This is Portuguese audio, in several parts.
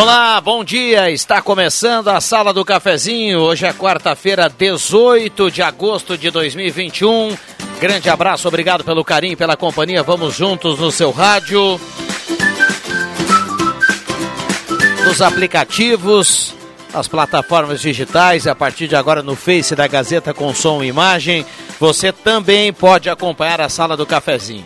Olá, bom dia. Está começando a Sala do Cafezinho. Hoje é quarta-feira, 18 de agosto de 2021. Grande abraço, obrigado pelo carinho, pela companhia. Vamos juntos no seu rádio. Nos aplicativos, nas plataformas digitais, a partir de agora no Face da Gazeta com som e imagem. Você também pode acompanhar a Sala do Cafezinho.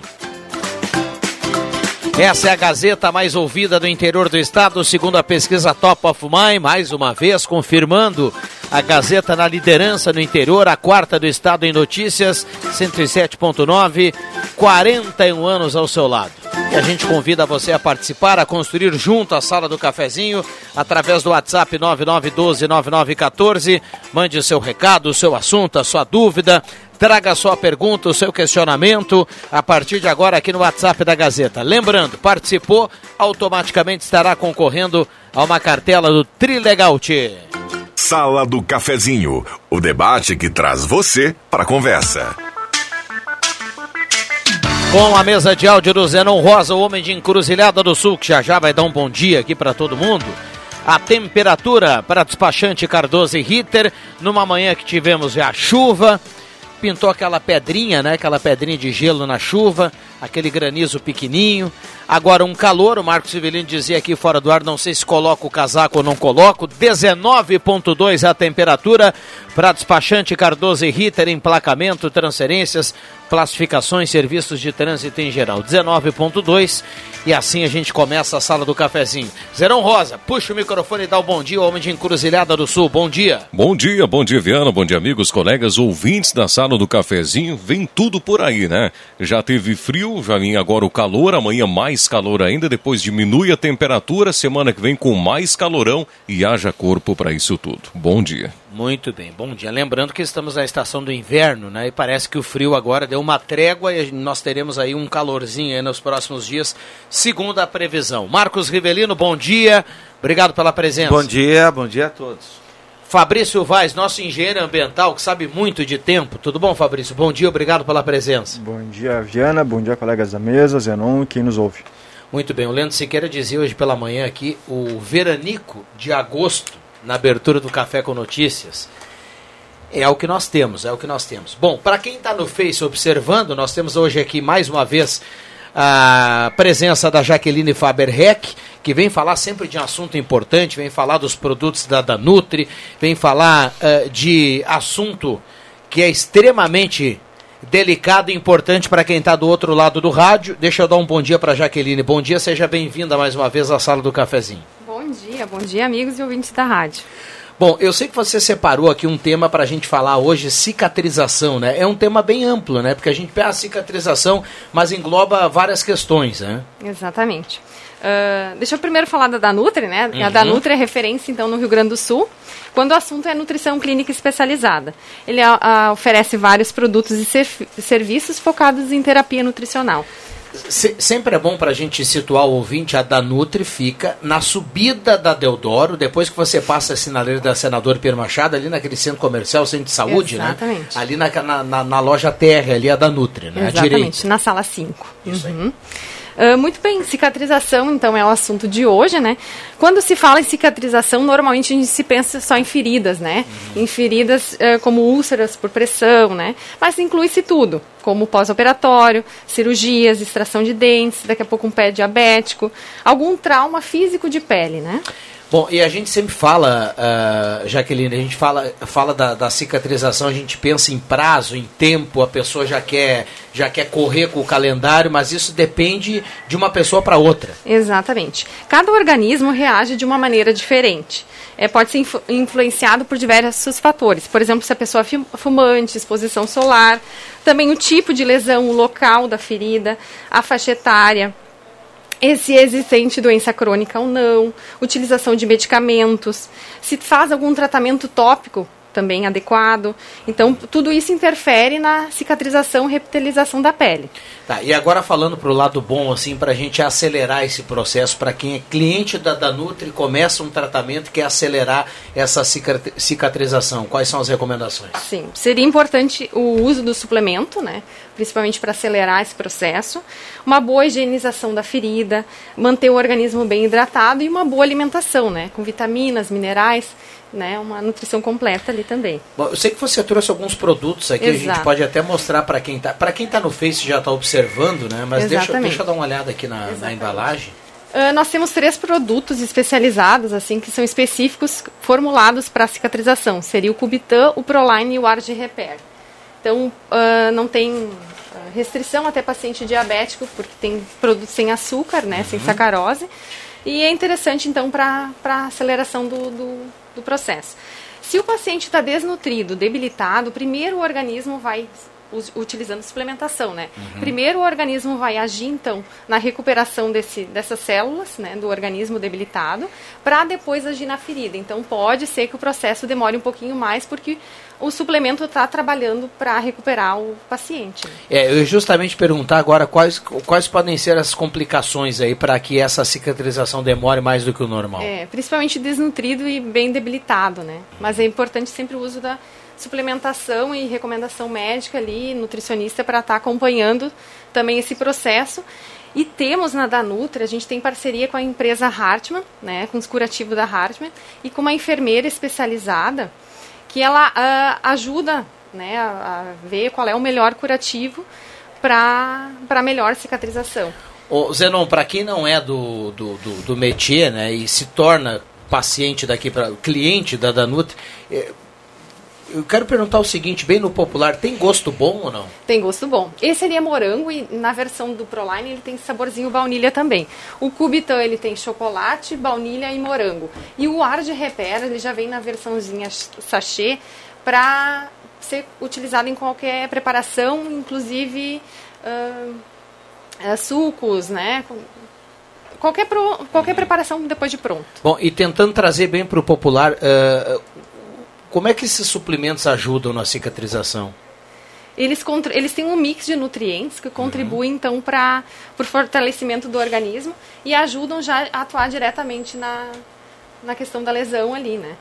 Essa é a Gazeta mais ouvida do interior do estado, segundo a pesquisa Top of Mind, mais uma vez confirmando a Gazeta na liderança no interior, a quarta do estado em notícias, 107.9, 41 anos ao seu lado. E a gente convida você a participar, a construir junto a sala do cafezinho, através do WhatsApp 99129914. Mande o seu recado, o seu assunto, a sua dúvida. Traga a sua pergunta, o seu questionamento a partir de agora aqui no WhatsApp da Gazeta. Lembrando, participou, automaticamente estará concorrendo a uma cartela do Trilegalte. Sala do Cafezinho, o debate que traz você para a conversa. Com a mesa de áudio do Zenon Rosa, o homem de Encruzilhada do Sul, que já já vai dar um bom dia aqui para todo mundo. A temperatura para despachante Cardoso e Ritter, numa manhã que tivemos já chuva, pintou aquela pedrinha, né? Aquela pedrinha de gelo na chuva, aquele granizo pequenininho. Agora um calor, o Marcos Civelino dizia aqui fora do ar, não sei se coloco o casaco ou não coloco. 19.2 a temperatura para despachante Cardoso e Ritter, emplacamento, transferências, classificações, serviços de trânsito em geral. 19.2 e assim a gente começa a sala do cafezinho. Zerão Rosa, puxa o microfone e dá o bom dia homem de Encruzilhada do Sul. Bom dia. Bom dia, bom dia Viana, bom dia amigos, colegas, ouvintes da sala do cafezinho. Vem tudo por aí, né? Já teve frio, já vem agora o calor, amanhã mais calor ainda, depois diminui a temperatura, semana que vem com mais calorão e haja corpo para isso tudo. Bom dia. Muito bem, bom dia. Lembrando que estamos na estação do inverno, né? E parece que o frio agora deu uma trégua e nós teremos aí um calorzinho aí nos próximos dias, segundo a previsão. Marcos Rivelino, bom dia. Obrigado pela presença. Bom dia, bom dia a todos. Fabrício Vaz, nosso engenheiro ambiental, que sabe muito de tempo. Tudo bom, Fabrício? Bom dia, obrigado pela presença. Bom dia, Viana. Bom dia, colegas da mesa, Zenon e quem nos ouve. Muito bem, o Leandro Siqueira dizia hoje pela manhã aqui o veranico de agosto na abertura do Café com Notícias. É o que nós temos, é o que nós temos. Bom, para quem está no Face observando, nós temos hoje aqui mais uma vez a presença da Jaqueline Faber-Heck, que vem falar sempre de um assunto importante, vem falar dos produtos da Danutri, vem falar uh, de assunto que é extremamente delicado e importante para quem está do outro lado do rádio. Deixa eu dar um bom dia para Jaqueline. Bom dia, seja bem-vinda mais uma vez à sala do cafezinho. Bom dia, bom dia, amigos e ouvintes da rádio. Bom, eu sei que você separou aqui um tema para a gente falar hoje, cicatrização, né? É um tema bem amplo, né? Porque a gente pega a cicatrização, mas engloba várias questões, né? Exatamente. Uh, deixa eu primeiro falar da Danutri, né? Uhum. A Danutri é referência, então, no Rio Grande do Sul, quando o assunto é nutrição clínica especializada. Ele uh, oferece vários produtos e serviços focados em terapia nutricional. Se, sempre é bom para a gente situar o ouvinte, a Danutri fica na subida da Deodoro, depois que você passa a sinaleira da Senador Pierre Machado, ali naquele centro comercial, centro de saúde, né? Exatamente. né? Ali na, na, na, loja Terra, ali a Danutri, né? Exatamente, na sala 5. Isso uhum. aí. Uh, muito bem, cicatrização então é o assunto de hoje, né? Quando se fala em cicatrização, normalmente a gente se pensa só em feridas, né? Uhum. Em feridas uh, como úlceras por pressão, né? Mas inclui-se tudo, como pós-operatório, cirurgias, extração de dentes, daqui a pouco um pé diabético, algum trauma físico de pele, né? Bom, e a gente sempre fala, uh, Jaqueline, a gente fala, fala da, da, cicatrização, a gente pensa em prazo, em tempo, a pessoa já quer, já quer correr com o calendário, mas isso depende de uma pessoa para outra. Exatamente. Cada organismo reage de uma maneira diferente. É, pode ser influ influenciado por diversos fatores. Por exemplo, se a pessoa é fumante, exposição solar, também o tipo de lesão, o local da ferida, a faixa etária se existente doença crônica ou não, utilização de medicamentos, se faz algum tratamento tópico também adequado. Então, tudo isso interfere na cicatrização e repitalização da pele. Tá, e agora falando para o lado bom, assim, para a gente acelerar esse processo, para quem é cliente da Danutri começa um tratamento que é acelerar essa cicatrização, quais são as recomendações? Sim, seria importante o uso do suplemento, né, principalmente para acelerar esse processo, uma boa higienização da ferida, manter o organismo bem hidratado e uma boa alimentação, né, com vitaminas, minerais, né, uma nutrição completa ali também. Bom, eu sei que você trouxe alguns produtos aqui, Exato. a gente pode até mostrar para quem está, para quem está no Face já está observando, né? Mas deixa, deixa eu dar uma olhada aqui na, na embalagem. Uh, nós temos três produtos especializados, assim, que são específicos, formulados para cicatrização. Seria o Cubitan, o Proline e o Arge Repair. Então, uh, não tem restrição até paciente diabético, porque tem produtos sem açúcar, né, uhum. sem sacarose. E é interessante, então, para a aceleração do, do, do processo. Se o paciente está desnutrido, debilitado, primeiro o organismo vai utilizando suplementação, né? Uhum. Primeiro o organismo vai agir então na recuperação desse, dessas células, né, do organismo debilitado, para depois agir na ferida. Então pode ser que o processo demore um pouquinho mais porque o suplemento está trabalhando para recuperar o paciente. É, eu justamente perguntar agora quais, quais podem ser as complicações aí para que essa cicatrização demore mais do que o normal. É, principalmente desnutrido e bem debilitado, né? Mas é importante sempre o uso da suplementação e recomendação médica ali, nutricionista, para estar tá acompanhando também esse processo. E temos na Danutri, a gente tem parceria com a empresa Hartmann, né, com os curativos da Hartmann, e com uma enfermeira especializada que ela uh, ajuda né, a, a, ver qual é o melhor curativo para melhor cicatrização. Ô, Zenon, para quem não é do, do, do, do métier né, e se torna paciente daqui para cliente da Danutri, eh, eu quero perguntar o seguinte, bem no popular, tem gosto bom ou não? Tem gosto bom. Esse seria morango e na versão do Proline ele tem saborzinho baunilha também. O Cubitan ele tem chocolate, baunilha e morango. E o ar de repera ele já vem na versãozinha sachê para ser utilizado em qualquer preparação, inclusive uh, sucos, né? Qualquer, pro, qualquer preparação depois de pronto. Bom, e tentando trazer bem para o popular, uh, como é que esses suplementos ajudam na cicatrização? Eles, eles têm um mix de nutrientes que contribuem, uhum. então, para o fortalecimento do organismo e ajudam já a atuar diretamente na, na questão da lesão ali, né?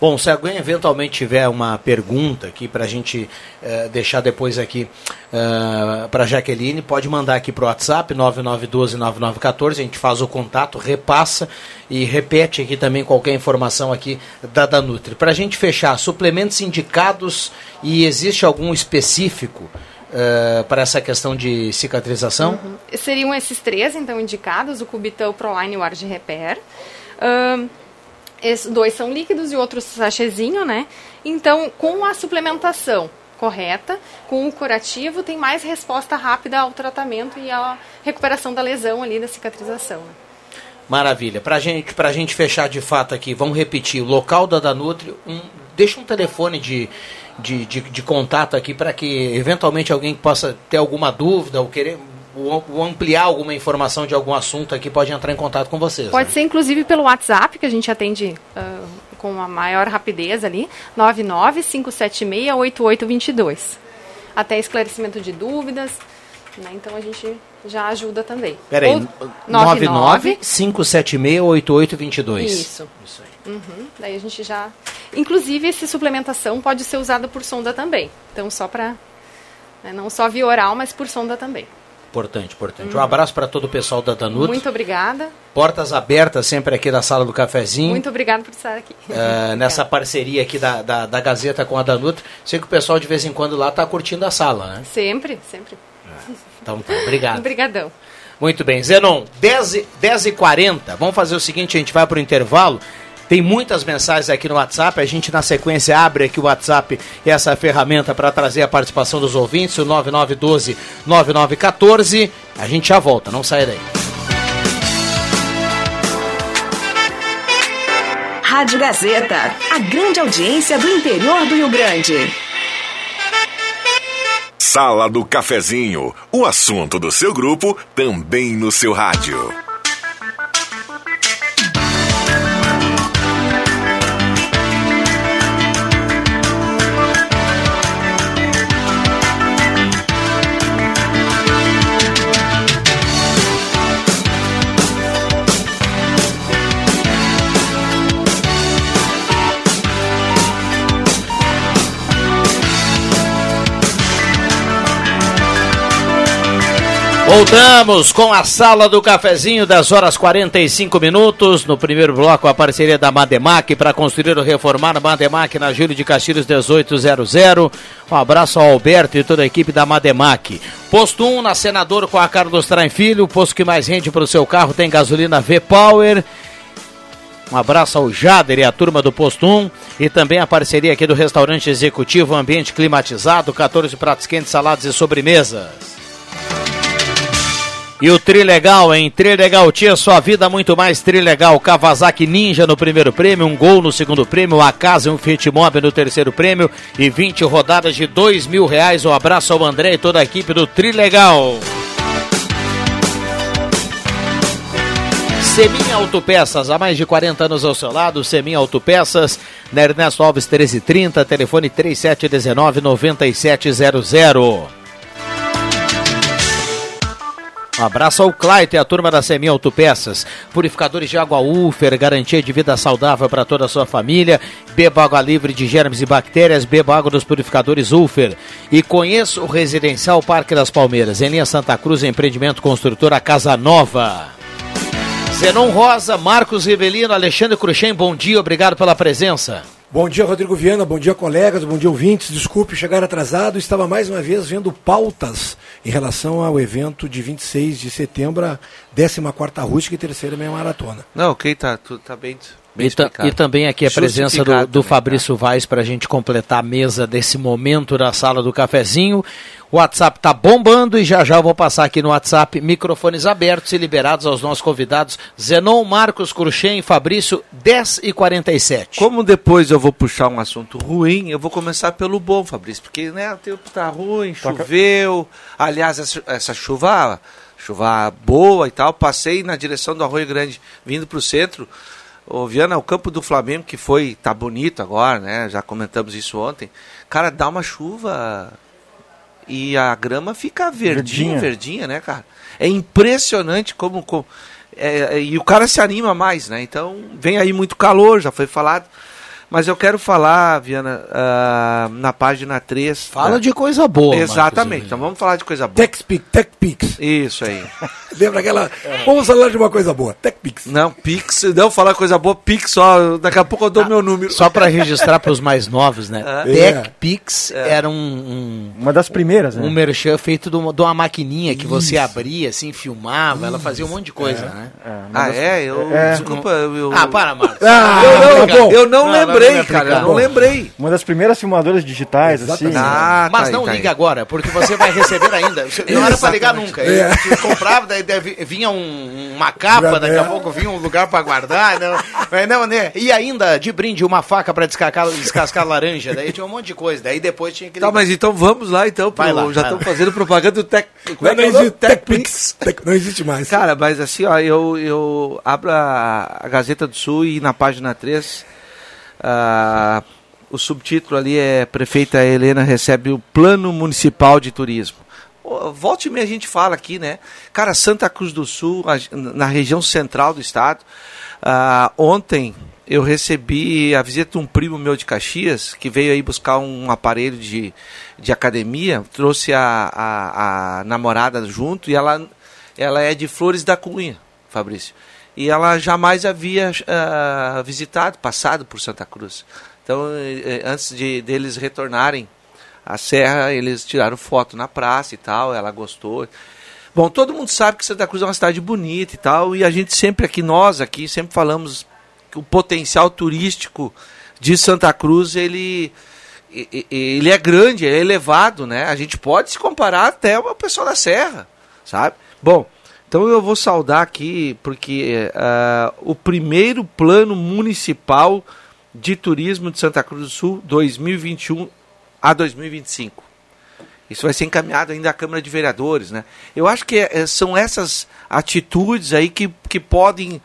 Bom, se alguém eventualmente tiver uma pergunta aqui para a gente uh, deixar depois aqui uh, eh, para Jaqueline, pode mandar aqui para o WhatsApp 99129914, a gente faz o contato, repassa e repete aqui também qualquer informação aqui da Danutri. Para a gente fechar, suplementos indicados e existe algum específico Uh, para essa questão de cicatrização? Uhum. Seriam esses três, então, indicados, o Cubitan, o Proline e o Arge Repair. Uh, esses dois são líquidos e outro sachezinho, né? Então, com a suplementação correta, com o curativo, tem mais resposta rápida ao tratamento e à recuperação da lesão ali, da cicatrização. Né? Maravilha. Para gente, a gente fechar de fato aqui, vamos repetir. O local da Danutri, um, deixa um telefone de, de, de, de contato aqui para que eventualmente alguém possa ter alguma dúvida ou querer o, ampliar alguma informação de algum assunto aqui, pode entrar em contato com vocês. Pode né? ser inclusive pelo WhatsApp, que a gente atende uh, com a maior rapidez ali, 995768822. Até esclarecimento de dúvidas, né? então a gente já ajuda também. Peraí, 995768822. Isso. Isso aí. Uhum, daí a gente já... Inclusive, essa suplementação pode ser usada por sonda também. Então, só para... Né, não só via oral, mas por sonda também. Importante, importante. Hum. Um abraço para todo o pessoal da Danut. Muito obrigada. Portas abertas sempre aqui da sala do cafezinho. Muito obrigada por estar aqui. Uh, nessa parceria aqui da, da, da, Gazeta com a Danut. Sei que o pessoal de vez em quando lá está curtindo a sala, né? Sempre, sempre. É. Então tá, obrigado. Obrigadão. Muito bem. Zenon, 10, 10 e 40 Vamos fazer o seguinte, a gente vai para o intervalo. Tem muitas mensagens aqui no WhatsApp. A gente, na sequência, abre aqui o WhatsApp e essa ferramenta para trazer a participação dos ouvintes, o 9912-9914. A gente já volta, não sai daí. Rádio Gazeta, a grande audiência do interior do Rio Grande. Sala do Cafezinho, o assunto do seu grupo também no seu rádio. Voltamos com a sala do cafezinho das horas 45 minutos. No primeiro bloco, a parceria da Mademac para construir ou reformar a Mademac na Júlio de Castilhos 1800. Um abraço ao Alberto e toda a equipe da Mademac. Posto 1 na Senador com a Carlos Traem Filho, posto que mais rende para o seu carro tem gasolina V-Power. Um abraço ao Jader e a turma do Posto 1 e também a parceria aqui do restaurante executivo, ambiente climatizado, 14 pratos quentes, saladas e sobremesas. E o Trilegal, hein? Trilegal tinha sua vida muito mais Trilegal. Kawasaki Ninja no primeiro prêmio, um gol no segundo prêmio, a casa e um Fiat Mob no terceiro prêmio e 20 rodadas de dois mil reais. Um abraço ao André e toda a equipe do Trilegal. Semin Autopeças, há mais de 40 anos ao seu lado, Semin Autopeças, na Ernesto Alves 1330, telefone 3719 9700. Um abraço ao Claito e a turma da Semi Autopeças. Purificadores de água Ufer, garantia de vida saudável para toda a sua família. Beba água livre de germes e bactérias, beba água dos purificadores Ufer. E conheça o Residencial Parque das Palmeiras, em linha Santa Cruz, empreendimento construtora Casa Nova. Zenon Rosa, Marcos Rivelino, Alexandre Cruxem, bom dia, obrigado pela presença. Bom dia, Rodrigo Viana. Bom dia, colegas. Bom dia, ouvintes. Desculpe chegar atrasado. Estava mais uma vez vendo pautas em relação ao evento de 26 de setembro, a 14 Rústica e terceira meia maratona. Não, ok, tá, tudo tá bem. Bem e, e, também aqui a presença do, do Fabrício tá. Vaz para a gente completar a mesa desse momento da sala do cafezinho. O WhatsApp está bombando e já já eu vou passar aqui no WhatsApp microfones abertos e liberados aos nossos convidados Zenon, Marcos, Cruxem e Fabrício, 10 e 47. Como depois eu vou puxar um assunto ruim, eu vou começar pelo bom, Fabrício, porque né, o tempo está ruim, choveu. Aliás, essa, essa chuva, chuva boa e tal, passei na direção do Arroio Grande, vindo para o centro. Ô, Viana, o campo do Flamengo, que foi, tá bonito agora, né? Já comentamos isso ontem. Cara, dá uma chuva e a grama fica verdinha, verdinha, verdinha né, cara? É impressionante como. como é, é, e o cara se anima mais, né? Então, vem aí muito calor, já foi falado. Mas eu quero falar, Viana, uh, na página 3. Fala né? de coisa boa. Exatamente. Então vamos falar de coisa boa. TechPix. TechPix. Isso aí. Lembra aquela. É. Vamos falar de uma coisa boa. TechPix. Não, Pix. Não falar coisa boa, Pix só. Daqui a pouco eu dou ah, meu número. Só para registrar para os mais novos, né? É. TechPix é. era um, um, Uma das primeiras, né? Um merchan feito de uma, de uma maquininha que Isso. você abria, assim, filmava. Isso. Ela fazia um monte de coisa, é. né? É, ah, das... é? Eu, Desculpa. Eu... Ah, para, Marcos. Ah, eu não, tá eu não, não lembrei lembrei, cara, eu não lembrei. Uma das primeiras filmadoras digitais, assim. Ah, Mas tá não tá liga aí. agora, porque você vai receber ainda. Não era pra ligar nunca. É. Você comprava, daí vinha um, uma capa, daqui a pouco vinha um lugar pra guardar. Não, não, né? E ainda, de brinde, uma faca pra descascar, descascar laranja. Daí tinha um monte de coisa. Daí depois tinha que. Tá, mas então vamos lá, então. Pro, lá, já estamos fazendo propaganda do Tech. Não, não, existe, TechPix. Tech, não existe mais. Cara, mas assim, ó, eu, eu abro a, a Gazeta do Sul e na página 3 ah, o subtítulo ali é Prefeita Helena recebe o Plano Municipal de Turismo. Volte e meia a gente fala aqui, né? Cara, Santa Cruz do Sul, na região central do estado. Ah, ontem eu recebi a visita de um primo meu de Caxias, que veio aí buscar um aparelho de, de academia, trouxe a, a, a namorada junto e ela, ela é de Flores da Cunha, Fabrício e ela jamais havia uh, visitado, passado por Santa Cruz. Então, antes de deles retornarem à serra, eles tiraram foto na praça e tal, ela gostou. Bom, todo mundo sabe que Santa Cruz é uma cidade bonita e tal, e a gente sempre aqui, nós aqui, sempre falamos que o potencial turístico de Santa Cruz, ele, ele é grande, é elevado, né? A gente pode se comparar até o pessoal da Serra, sabe? Bom, então eu vou saudar aqui, porque uh, o primeiro plano municipal de turismo de Santa Cruz do Sul, 2021 a 2025. Isso vai ser encaminhado ainda à Câmara de Vereadores, né? Eu acho que é, são essas atitudes aí que, que podem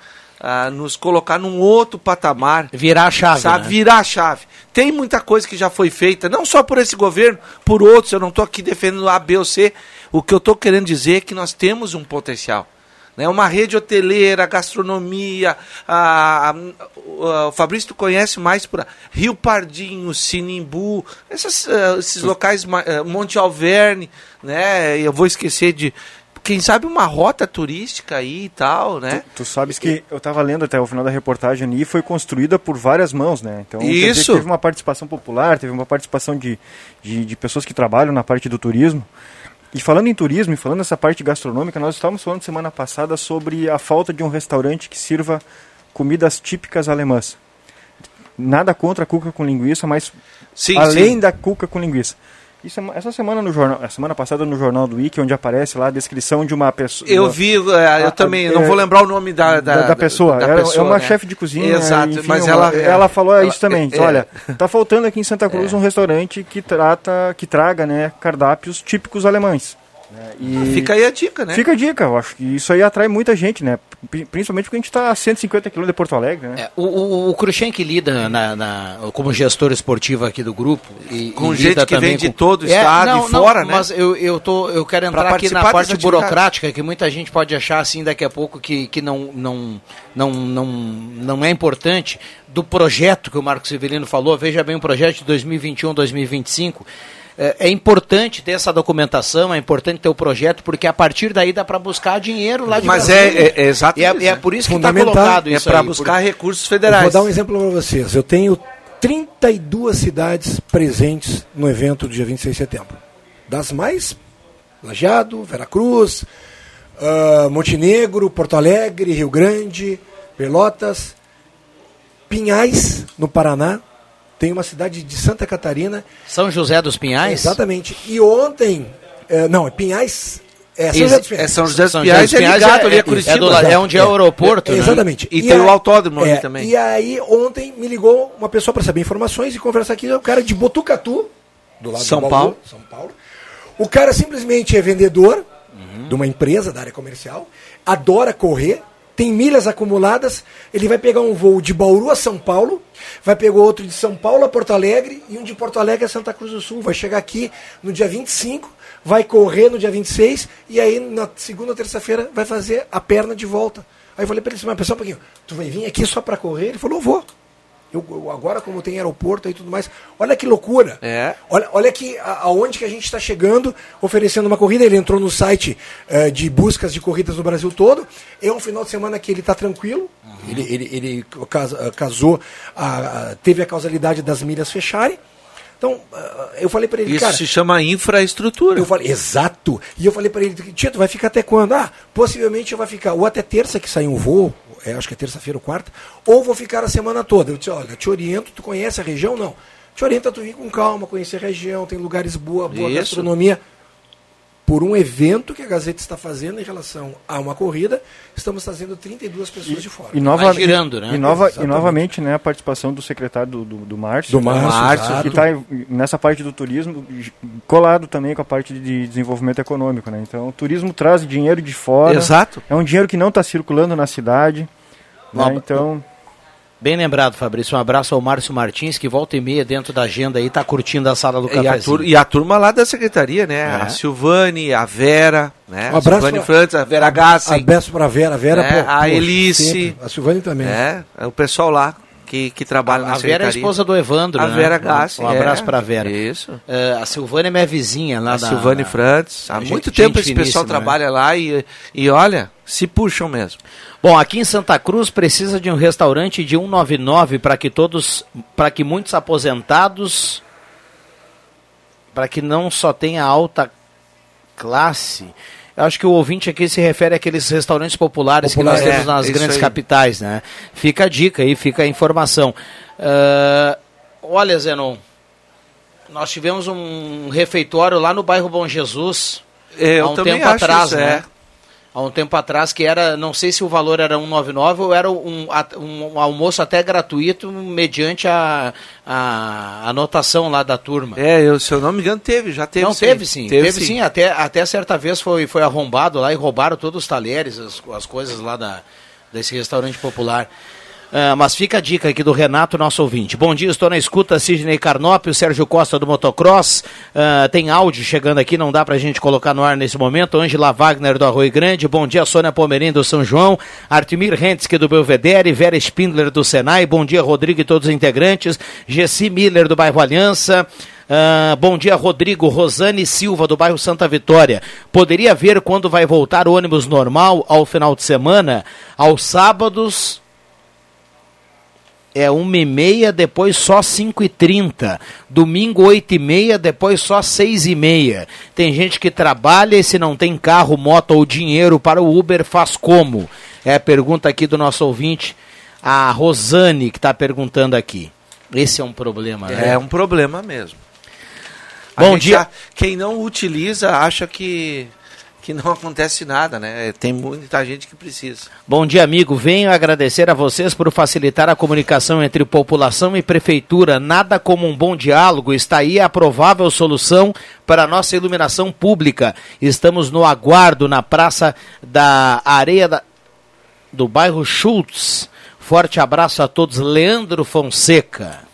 nos colocar num outro patamar. Virar a chave. Sabe? Né? Virar a chave. Tem muita coisa que já foi feita, não só por esse governo, por outros. Eu não estou aqui defendendo A, B ou C. O que eu estou querendo dizer é que nós temos um potencial né? Uma rede hoteleira, gastronomia, a, a, a, o Fabrício tu conhece mais por Rio Pardinho, Sinimbu, essas, uh, esses locais, uh, Monte Alverne, né? Eu vou esquecer de quem sabe uma rota turística aí e tal, né? Tu, tu sabes que eu estava lendo até o final da reportagem e foi construída por várias mãos, né? Então Isso. teve uma participação popular, teve uma participação de, de, de pessoas que trabalham na parte do turismo. E falando em turismo e falando nessa parte gastronômica, nós estávamos falando semana passada sobre a falta de um restaurante que sirva comidas típicas alemãs. Nada contra a cuca com linguiça, mas sim, além sim. da cuca com linguiça. É essa semana no jornal, a semana passada no jornal do Wiki, onde aparece lá a descrição de uma pessoa. Eu vi, é, eu a, também, a, não é, vou lembrar o nome da, da, da, da pessoa. Da, da pessoa. É uma né? chefe de cozinha. Exato, enfim, mas ela, ela falou ela, isso também. É, Olha, tá faltando aqui em Santa Cruz é. um restaurante que trata, que traga, né, cardápios típicos alemães. É, e fica aí a dica, né? Fica a dica, eu acho que isso aí atrai muita gente, né? Principalmente porque a gente está a 150 quilômetros de Porto Alegre, né? É, o, o, o Cruxem que lida na, na, como gestor esportivo aqui do grupo. E, com e gente que vem de todo o é, estado não, e fora, não, né? Mas eu, eu, tô, eu quero entrar aqui na parte burocrática, que muita gente pode achar assim daqui a pouco que, que não, não, não, não, não é importante do projeto que o Marco Severino falou. Veja bem o projeto de 2021-2025 é, é, importante ter essa documentação, é importante ter o projeto, porque a partir daí dá para buscar dinheiro lá de Mas é, é, é exatamente. E é, é, por isso que está colocado isso É para buscar por... recursos federais. Eu vou dar um exemplo para vocês. Eu tenho 32 cidades presentes no evento do dia 26 de setembro. Das mais, Lajeado, Veracruz, uh, Montenegro, Porto Alegre, Rio Grande, Pelotas, Pinhais, no Paraná, tem uma cidade de Santa Catarina. São José dos Pinhais? Exatamente. E ontem, é, não, é Pinhais. É São José dos Pinhais. É São José dos Pinhais, é ligado é, ali a Curitiba. É, do, é onde é, o aeroporto. É, exatamente. E, e tem o autódromo ali também. E aí, ontem me ligou uma pessoa para saber informações e conversar aqui, o cara de Botucatu, do lado São Paulo. São Paulo. O cara simplesmente é vendedor uhum. de uma empresa da área comercial, adora correr, tem milhas acumuladas, ele vai pegar um voo de Bauru a São Paulo, vai pegar outro de São Paulo a Porto Alegre e um de Porto Alegre a Santa Cruz do Sul. Vai chegar aqui no dia 25, vai correr no dia 26 e aí na segunda ou terça-feira vai fazer a perna de volta. Aí eu falei para ele, mas pessoal, um pouquinho, tu vai vir aqui só para correr? Ele falou, vou. Eu, agora, como tem aeroporto e tudo mais, olha que loucura. É. Olha, olha que, aonde que a gente está chegando oferecendo uma corrida. Ele entrou no site uh, de buscas de corridas no Brasil todo. É um final de semana que ele está tranquilo. Uhum. Ele, ele, ele casou, a, a, teve a causalidade das milhas fecharem. Então, eu falei para ele, Isso cara... se chama infraestrutura. Eu falei, exato. E eu falei para ele, Tito, vai ficar até quando? Ah, possivelmente vai ficar ou até terça que sai um voo, é, acho que é terça-feira ou quarta, ou vou ficar a semana toda. Eu disse, olha, te oriento, tu conhece a região? Não. Te oriento a tu vir com calma, conhecer a região, tem lugares boa, boa Isso. gastronomia por um evento que a Gazeta está fazendo em relação a uma corrida, estamos trazendo 32 pessoas e, de fora. E, nova, girando, né? E, nova, e novamente né, a participação do secretário do, do, do Márcio. Do Márcio, que está nessa parte do turismo, colado também com a parte de desenvolvimento econômico. Né? Então, o turismo traz dinheiro de fora. Exato. É um dinheiro que não está circulando na cidade. Né? Então... Bem lembrado, Fabrício. Um abraço ao Márcio Martins, que volta e meia dentro da agenda aí, está curtindo a sala do café. E, e, a turma lá da secretaria, né? É. A Silvane, a Vera, né? Um a Silvane pra, Frantes, a Vera Gassi. Abraço para a Vera, Vera, é, pô, a Elice. Sempre. A Silvane também. É, é o pessoal lá que, que trabalha a, na a Vera é a esposa do Evandro, a né? Vera Gassi. Um, um abraço é, para a Vera. Isso. Uh, a Silvane é minha vizinha lá a da... Silvane da, Frantes. Há muito tempo esse pessoal né? trabalha lá e, e olha, se puxam mesmo. Bom, aqui em Santa Cruz precisa de um restaurante de 199 para que todos, para que muitos aposentados, para que não só tenha alta classe, acho que o ouvinte aqui se refere àqueles restaurantes populares Popular, que nós é, temos nas isso grandes aí. capitais, né? Fica a dica aí, fica a informação. Ah, olha, Zenon, nós tivemos um refeitório lá no bairro Bom Jesus É, eu há um tempo atrás, isso, né? é. Há um tempo atrás que era, não sei se o valor era 199 ou era um, um almoço até gratuito mediante a, a anotação lá da turma. É, eu, se eu não me engano, teve, já teve não, sim. teve sim, teve, sim. Até, até certa vez foi, foi arrombado lá e roubaram todos os talheres, as, as coisas lá da, desse restaurante popular. Ah, mas fica a dica aqui do Renato, nosso ouvinte. Bom dia, estou na escuta, Sidney Carnop, o Sérgio Costa do Motocross. Ah, tem áudio chegando aqui, não dá pra gente colocar no ar nesse momento. Ângela Wagner do Arroio Grande. Bom dia, Sônia Pomerim do São João. Artimir Hentzke do Belvedere. Vera Spindler do Senai. Bom dia, Rodrigo e todos os integrantes. Gessi Miller do bairro Aliança. Ah, bom dia, Rodrigo. Rosane Silva, do bairro Santa Vitória. Poderia ver quando vai voltar o ônibus normal ao final de semana? Aos sábados é uma e meia, depois só cinco e trinta. Domingo oito e meia, depois só seis e meia. Tem gente que trabalha e se não tem carro, moto ou dinheiro para o Uber, faz como? É a pergunta aqui do nosso ouvinte, a Rosane, que está perguntando aqui. Esse é um problema, né? É um problema mesmo. A Bom dia. a- quem não utiliza acha que, que não acontece nada, né? Tem muita gente que precisa. Bom dia, amigo. Venho agradecer a vocês por facilitar a comunicação entre população e prefeitura. Nada como um bom diálogo. Está aí a provável solução para a nossa iluminação pública. Estamos no aguardo na Praça da Areia da- do bairro Schultz. Forte abraço a todos. Leandro Fonseca.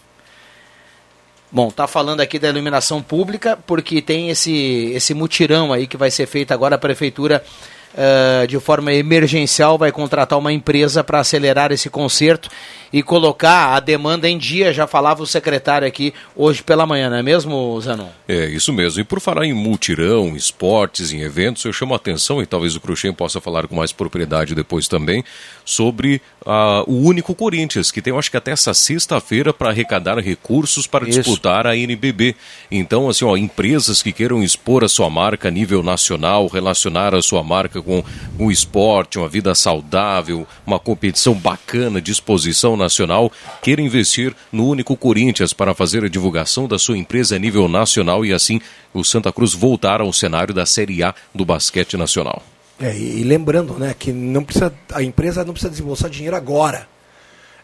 Bom, tá falando aqui da iluminação pública porque tem esse, esse mutirão aí que vai ser feito agora a prefeitura eh, de forma emergencial vai contratar uma empresa para acelerar esse concerto e colocar a demanda em dia, já falava o secretário aqui hoje pela manhã, não é mesmo, Zanon? É, isso mesmo. E por falar em multirão, esportes, em eventos, eu chamo a atenção, e talvez o Cruxem possa falar com mais propriedade depois também, sobre ah, o único Corinthians, que tem, eu acho que até essa sexta-feira para arrecadar recursos para Isso. disputar a NBB. Então, assim, ó, empresas que queiram expor a sua marca a nível nacional, relacionar a sua marca com o esporte, uma vida saudável, uma competição bacana, disposição nacional, queira investir no único Corinthians para fazer a divulgação da sua empresa a nível nacional e assim o Santa Cruz voltar ao cenário da Série A do basquete nacional. É, e, lembrando, né, que não precisa, a empresa não precisa desembolsar dinheiro agora.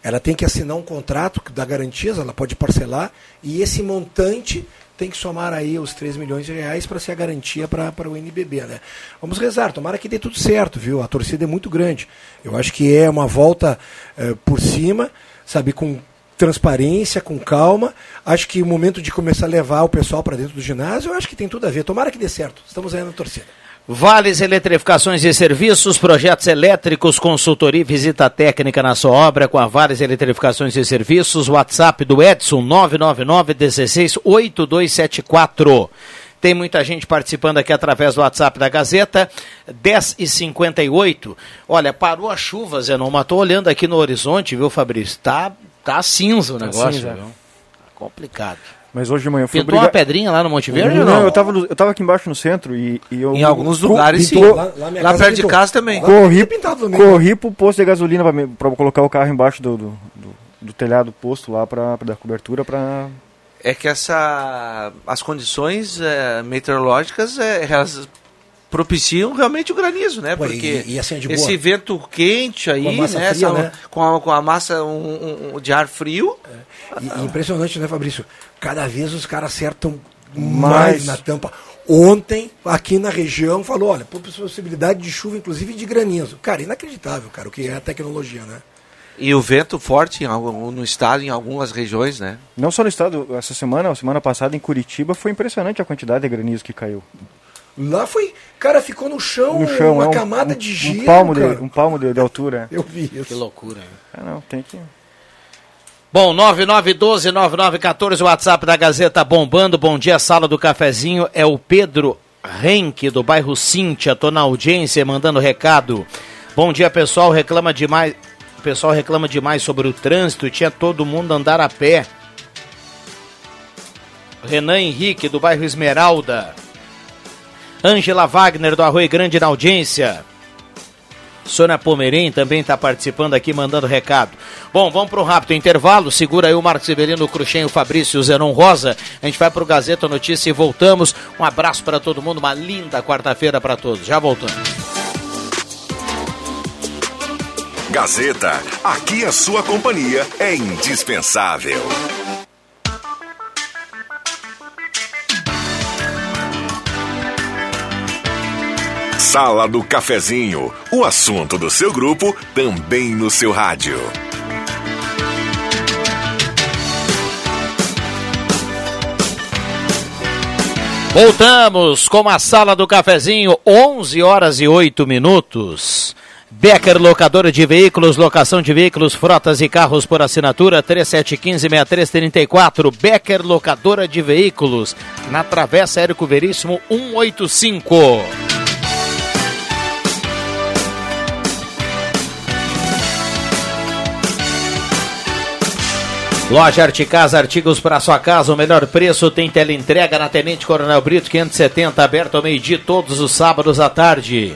Ela tem que assinar um contrato que dá garantias, ela pode parcelar, e esse montante tem que somar aí os 3 milhões de reais para ser a garantia para o NBB, né? Vamos rezar, tomara que dê tudo certo, viu? A torcida é muito grande. Eu acho que é uma volta eh, por cima, sabe, com transparência, com calma. Acho que o momento de começar a levar o pessoal para dentro do ginásio, eu acho que tem tudo a ver. Tomara que dê certo. Estamos aí na torcida. Vales Eletrificações e Serviços, projetos elétricos, consultoria e visita técnica na sua obra com a Vales Eletrificações e Serviços. WhatsApp do Edson 999 16 8274. Tem muita gente participando aqui através do WhatsApp da Gazeta, 10 e 58 Olha, parou a chuva, Zenon, mas tô olhando aqui no horizonte, viu, Fabrício? Tá, tá cinza o negócio, cinza. viu? Tá complicado. Mas hoje de manhã fui Pintou uma pedrinha lá no Monte Verde não, ou não? eu tava, no- eu tava aqui embaixo no centro e, e eu... Em alguns lugares, sim. pintou- Lá, lá Lá casa perto de pintou. casa também. Lá Corri, é pintado também. corri pro posto de gasolina pra, me- pra colocar o carro embaixo do, do, do- do telhado do posto lá pra, pra dar cobertura pra... É que essa, as condições eh, meteorológicas eh, elas propiciam realmente o granizo, né? Pô, e- Porque e assim, de esse boa. vento quente aí, Com a massa né, fria, essa- né? Com, a, com a massa um- um- de ar frio, E- e impressionante, né, Fabrício? Cada vez os caras acertam Mais. mais na tampa. Ontem, aqui na região, falou, olha, possibilidade de chuva, inclusive de granizo. Cara, inacreditável, cara, o que é a tecnologia, né? e o vento forte em algum- no estado, em algumas regiões, né? Não só no estado, essa semana, a semana passada em Curitiba, foi impressionante a quantidade de granizo que caiu. Lá foi, cara, ficou no chão, No chão, uma é um, camada um- de gelo, um palmo de, cara. um palmo de, de altura. Eu vi Que isso. loucura, hein? Ah, não, tem que... Bom, 9912-9914, o WhatsApp da Gazeta bombando. Bom dia, sala do cafezinho. É o Pedro Henke, do bairro Cíntia. Tô na audiência, mandando recado. Bom dia, pessoal. Reclama demais. O pessoal reclama demais sobre o trânsito. Tinha todo mundo andar a pé. Renan Henrique, do bairro Esmeralda. Ângela Wagner do Arroio Grande na audiência. Sônia Pomerém também está participando aqui, mandando recado. Bom, vamos para um rápido intervalo. Segura aí o Marcos Severino, o Cruxem, o Fabrício, o Zenon Rosa. A gente vai para o Gazeta Notícia e voltamos. Um abraço para todo mundo, uma linda quarta-feira para todos. Já voltamos. Gazeta, aqui a sua companhia é indispensável. Sala do Cafezinho, o assunto do seu grupo também no seu rádio. Voltamos com a Sala do Cafezinho, 11 horas e 8 minutos. Becker Locadora de Veículos, locação de veículos, frotas e carros por assinatura 3715-6334. Becker Locadora de Veículos, na Travessa Érico Veríssimo 185. Loja Articasa, artigos para sua casa, o melhor preço tem teleentrega na Tenente Coronel Brito 570, aberto ao meio-dia todos os sábados à tarde.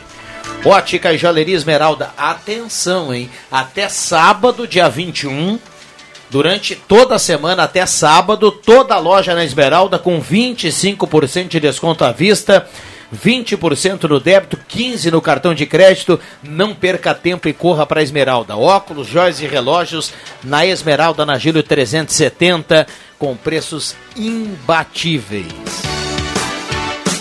Ótica e Joalheria Esmeralda, atenção, hein? Até sábado, dia 21, durante toda a semana, até sábado, toda a loja na Esmeralda com 25% de desconto à vista. 20% no débito, 15% no cartão de crédito. Não perca tempo e corra para a Esmeralda. Óculos, joias e relógios na Esmeralda, na Gílio 370, com preços imbatíveis.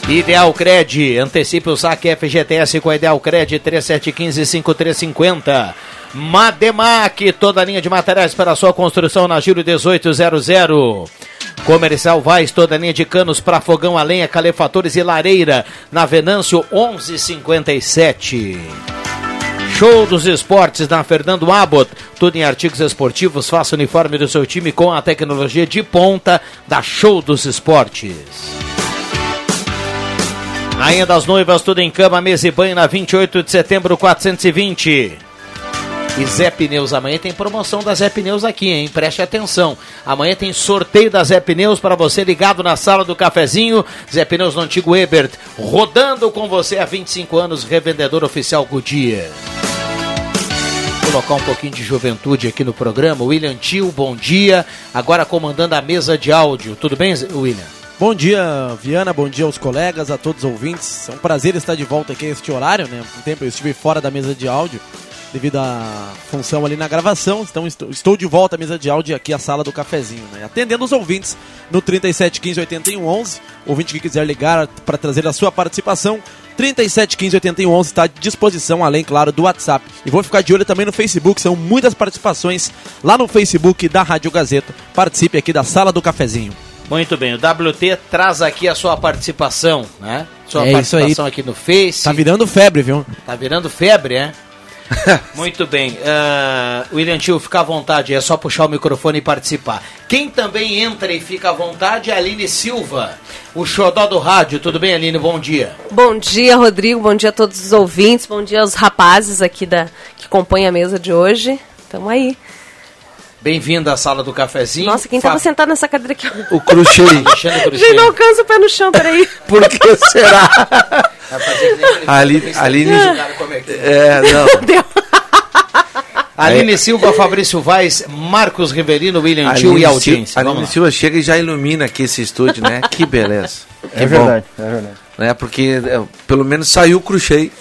Ideal Cred, antecipe o saque FGTS com a Ideal Cred 3715-5350. Mademac, toda a linha de materiais para sua construção na Giro 1800. Comercial Vaz, toda linha de canos para fogão a lenha, calefatores e lareira na Venâncio 1157. Show dos Esportes na Fernando Abbott. Tudo em artigos esportivos. Faça o uniforme do seu time com a tecnologia de ponta da Show dos Esportes. Rainha das Noivas, tudo em cama, mesa e banho na 28 de setembro 420. E Zé Pneus, amanhã tem promoção da Zé Pneus aqui, hein? Preste atenção. Amanhã tem sorteio da Zé Pneus para você ligado na sala do cafezinho. Zé Pneus no antigo Ebert, rodando com você há 25 anos, revendedor oficial Goodyear. Colocar um pouquinho de juventude aqui no programa. William Tio, bom dia. Agora comandando a mesa de áudio. Tudo bem, William? Bom dia, Viana. Bom dia aos colegas, a todos os ouvintes. É um prazer estar de volta aqui neste horário, né? Um tempo eu estive fora da mesa de áudio devido à função ali na gravação. Então estou de volta à mesa de áudio aqui à sala do cafezinho, né? Atendendo os ouvintes no 37 15 81 11. Ouvinte que quiser ligar para trazer a sua participação, 37 15 81 11 está à disposição, além, claro, do WhatsApp. E vou ficar de olho também no Facebook, são muitas participações lá no Facebook da Rádio Gazeta. Participe aqui da sala do cafezinho. Muito bem, o WT traz aqui a sua participação, né? Sua É isso aí. participação aqui no Face. Tá virando febre, viu? Tá virando febre, é? Muito bem. ah, William Tio, fica à vontade, é só puxar o microfone e participar. Quem também entra e fica à vontade é a Aline Silva, o xodó do rádio. Tudo bem, Aline? Bom dia. Bom dia, Rodrigo. Bom dia a todos os ouvintes. Bom dia aos rapazes aqui da que compõem a mesa de hoje. Tamo aí. Bem-vinda à sala do cafezinho. Nossa, quem Fa- tava sentado nessa cadeira aqui? O Cruxem. Gente, não alcança o pé no chão, peraí. Por que será? Aline- como é que é? É, não. Deu. Aline Silva, Fabrício Vaz, Marcos Riverino, William Tio e audiência. Aline. Silva chega e já ilumina aqui esse estúdio, né? Que beleza. É bom, verdade, é verdade. né? Porque é, pelo menos saiu o Cruxei.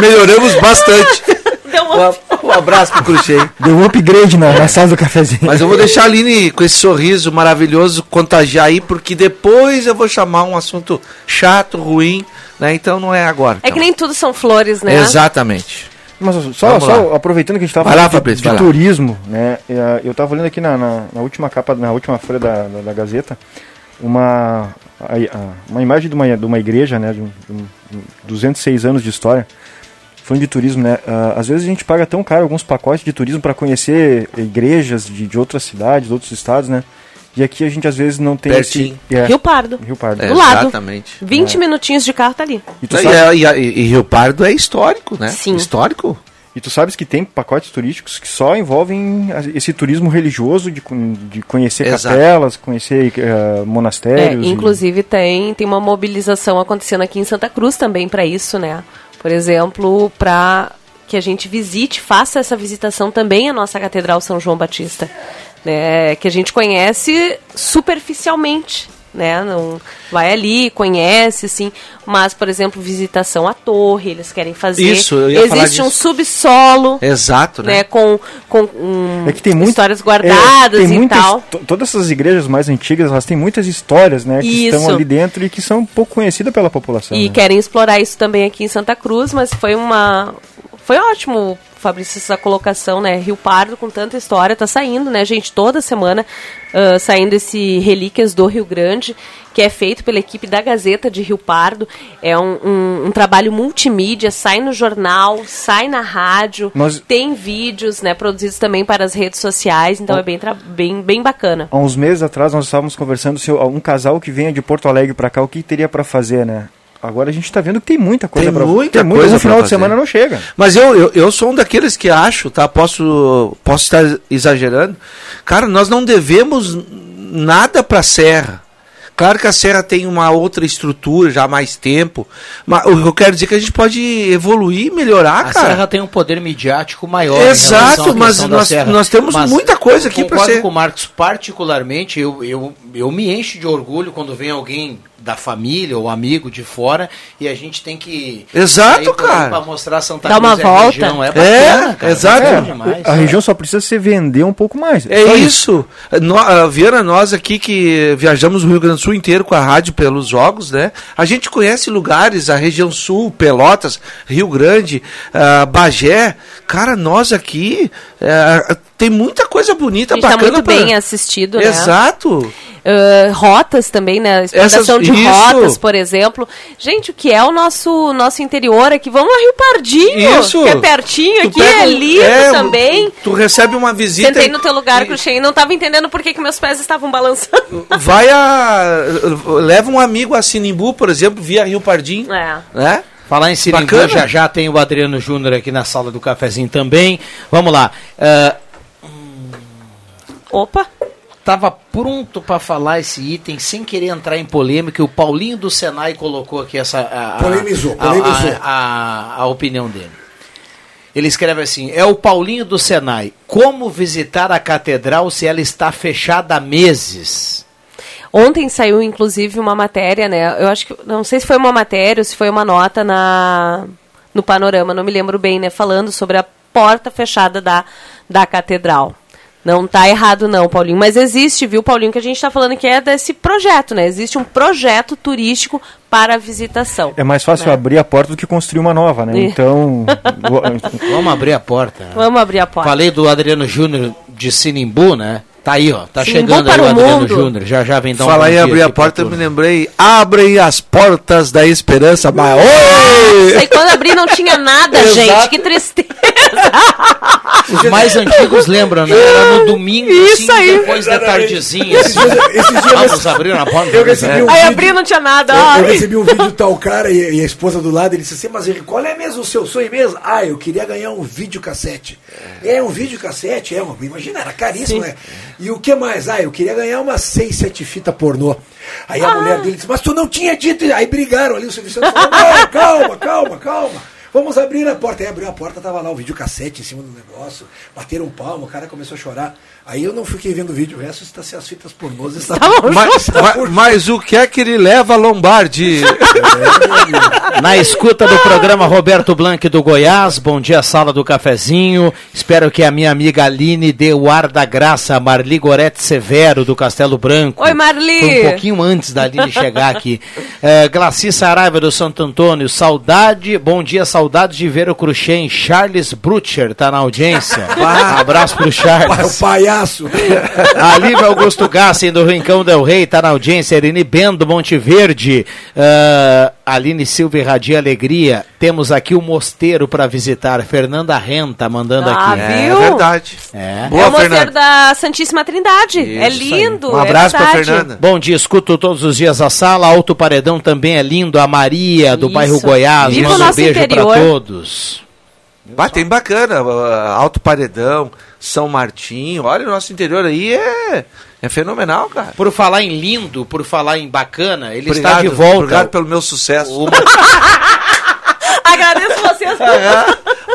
Melhoramos bastante. Deu uma... Um, abraço pro Cruxei. Deu um upgrade na, na sala do cafezinho. Mas eu vou deixar a Aline com esse sorriso maravilhoso contagiar aí, porque depois eu vou chamar um assunto chato, ruim, né? Então não é agora. É que então. nem tudo são flores, né? Exatamente. Mas só, só aproveitando que a gente estava Vai lá, falando de- de, turismo, né? eh, Eu estava olhando aqui na, na, na última capa, na última folha da, da, da Gazeta, uma, a- a- uma imagem de uma, de uma igreja, né? De de um- de um 206 anos de história. Falando de turismo, né? ah, às vezes a gente paga tão caro alguns pacotes de turismo para conhecer igrejas de, de outras cidades, outros estados, né? E aqui a gente às vezes não tem Pertinho. esse. É, Rio Pardo. Rio Pardo. É, Do lado. Exatamente. 20 minutinhos de carro tá ali. E tu E, sabe- é- e, e- e Rio Pardo é histórico, né? Sim. Histórico? E tu sabes que tem pacotes turísticos que só envolvem esse turismo religioso de, de conhecer Exato. capelas, conhecer É, monastérios. e- inclusive tem, tem uma mobilização acontecendo aqui em Santa Cruz também para isso, né? Por exemplo, para que a gente visite, faça essa visitação também à nossa Catedral São João Batista, né? Que a gente conhece superficialmente, né? Não vai ali, conhece, assim, mas por exemplo, visitação à torre, eles querem fazer. Isso, eu ia falar Existe um subsolo, Exato, né? né? Com, com um, É que tem muito, histórias é, guardadas tem e muitas- tal. to- Todas essas igrejas mais antigas, elas têm muitas histórias, né? Que Isso. estão ali dentro e que são pouco conhecidas pela população. E né? querem explorar isso também aqui em Santa Cruz, mas foi uma. Foi ótimo, Fabrício, essa colocação, né? Rio Pardo com tanta história, tá saindo, né, gente? Toda semana ah, saindo esse Relíquias do Rio Grande, que é feito pela equipe da Gazeta de Rio Pardo. É um, um- um trabalho multimídia, sai no jornal, sai na rádio, Nós- tem vídeos, né, produzidos também para as redes sociais, então é bem, bem, bem bacana. Há uns meses atrás nós estávamos conversando se um casal que venha de Porto Alegre para cá, o que teria para fazer, né? Agora a gente está vendo que tem muita coisa Tem para muita tem coisa No final de semana não chega. Mas eu, eu, eu sou um daqueles que acho, tá? Posso, posso estar exagerando. Cara, nós não devemos nada para a Serra. Claro que a Serra tem uma outra estrutura já há mais tempo. Mas o que eu quero dizer é que a gente pode evoluir melhorar, A cara. Serra tem um poder midiático maior. em Exato, mas nós- nós temos Mas muita coisa aqui concordo ser. com o Marcos, particularmente, eu, eu, eu me encho de orgulho quando vem alguém da família ou amigo de fora e a gente tem que Exato, cara. pra mostrar Santa Dá uma Cruz e a volta. região. É, É, bacana, cara. exato. É É, demais. a região só precisa se vender um pouco mais. É Só isso. No, a Viana, nós aqui que viajamos o Rio Grande do Sul inteiro com a rádio pelos jogos, né? A gente conhece lugares, a região sul, Pelotas, Rio Grande, ah, Bagé. Cara, nós aqui eh, tem muita coisa bonita, A gente tá bacana. muito pra- bem assistido, né? Exato. Ah, rotas também, né? Exploração Essas- de isso. rotas, por exemplo. Gente, o que é o nosso, nosso interior aqui? Vamos a Rio Pardinho, Isso. que é pertinho Tu aqui, pega é lindo é, também. Tu recebe uma visita. Sentei no teu lugar, e- Cruxem, e não tava entendendo por que, que meus pés estavam balançando. Vai a. Leva um amigo a Sinimbu, por exemplo, via Rio Pardim. É. Né? Falar em Bacana. já já tem o Adriano Júnior aqui na sala do cafezinho também. Vamos lá. Ah, Opa, Tava pronto para falar esse item sem querer entrar em polêmica. e O Paulinho do Senai colocou aqui essa a, a- Polemizou, a- polemizou. A, a- a opinião dele. Ele escreve assim: é o Paulinho do Senai. Como visitar a catedral se ela está fechada há meses? Ontem saiu, inclusive, uma matéria, né? Eu acho que. Não sei se foi uma matéria ou se foi uma nota na, no panorama, não me lembro bem, né? Falando sobre a porta fechada da, da catedral. Não tá errado, não, Paulinho. Mas existe, viu, Paulinho, que a gente tá falando que é desse projeto, né? Existe um projeto turístico para a visitação. É mais fácil né? abrir a porta do que construir uma nova, né? É. Então, Vamos abrir a porta. Vamos abrir a porta. Falei do Adriano Júnior de Sinimbu, né? Tá aí, ó. Tá Sinimbu chegando aí para o Adriano mundo. Júnior. Já já vem dar um Fala aí, dia abrir a porta, eu me lembrei. Abrem as portas da esperança, mas. Oi! Aí quando abri não tinha nada, gente. Que tristeza. Os mais antigos lembram, né? Era no domingo, Isso assim, aí. depois da tardezinha. Assim. Esses dias eu Vamos abrir a porta. eu recebi um Aí vídeo- abri não tinha nada. Eu, eu recebi um vídeo do tal cara e, e a esposa do lado, ele disse assim, mas Henrique, qual é mesmo o seu sonho mesmo? Ah, eu queria ganhar um videocassete. É, um videocassete, é, uma, imagina, era caríssimo, né? E o que mais? Ah, eu queria ganhar umas seis, sete fitas pornô. Aí a mulher dele disse, mas tu não tinha dito, aí brigaram ali, o Silvio Santos falou, não, calma, calma, calma. Vamos abrir a porta. Aí abriu a porta, tava lá o videocassete em cima do negócio. Bateram um palmo, o cara começou a chorar. Aí eu não fiquei vendo o vídeo, o resto está se as fitas pornôs estavam. Mas, mas, mas o que é que ele leva a Lombardi? Na escuta do programa Roberto Blanc do Goiás, bom dia, sala do cafezinho. Espero que a minha amiga Aline dê o ar da graça, a Marli Gorete Severo, do Castelo Branco. Oi, Marli. Foi um pouquinho antes da Aline chegar aqui. É, Glaci Saraiva do Santo Antônio, saudade, bom dia, saudade de ver o Cruxem. Charles Brutcher tá na audiência. Um abraço pro Pai, o Charles. Palhaço. A Lívia Augusto Gassen, do Rincão Del Rei, tá na audiência. Irene Bendo, Monte Verde. Ah, Aline Silva Radia Alegria. Temos aqui o mosteiro para visitar. Fernanda Renta mandando Ah, aqui. É Viu? verdade. É. Boa, é o mosteiro Fernanda. da Santíssima Trindade. é Isso lindo. Um abraço é verdade. Fernanda. Bom dia, escuto todos os dias a sala. Alto Paredão também é lindo. A Maria, do Isso. bairro Goiás. Viva Manda um beijo para todos. Vai, tem bacana, Alto Paredão, São Martinho, olha o nosso interior aí é, é fenomenal, cara. Por falar em lindo, por falar em bacana, ele Obrigado, está de volta. Obrigado pelo meu sucesso. Agradeço vocês.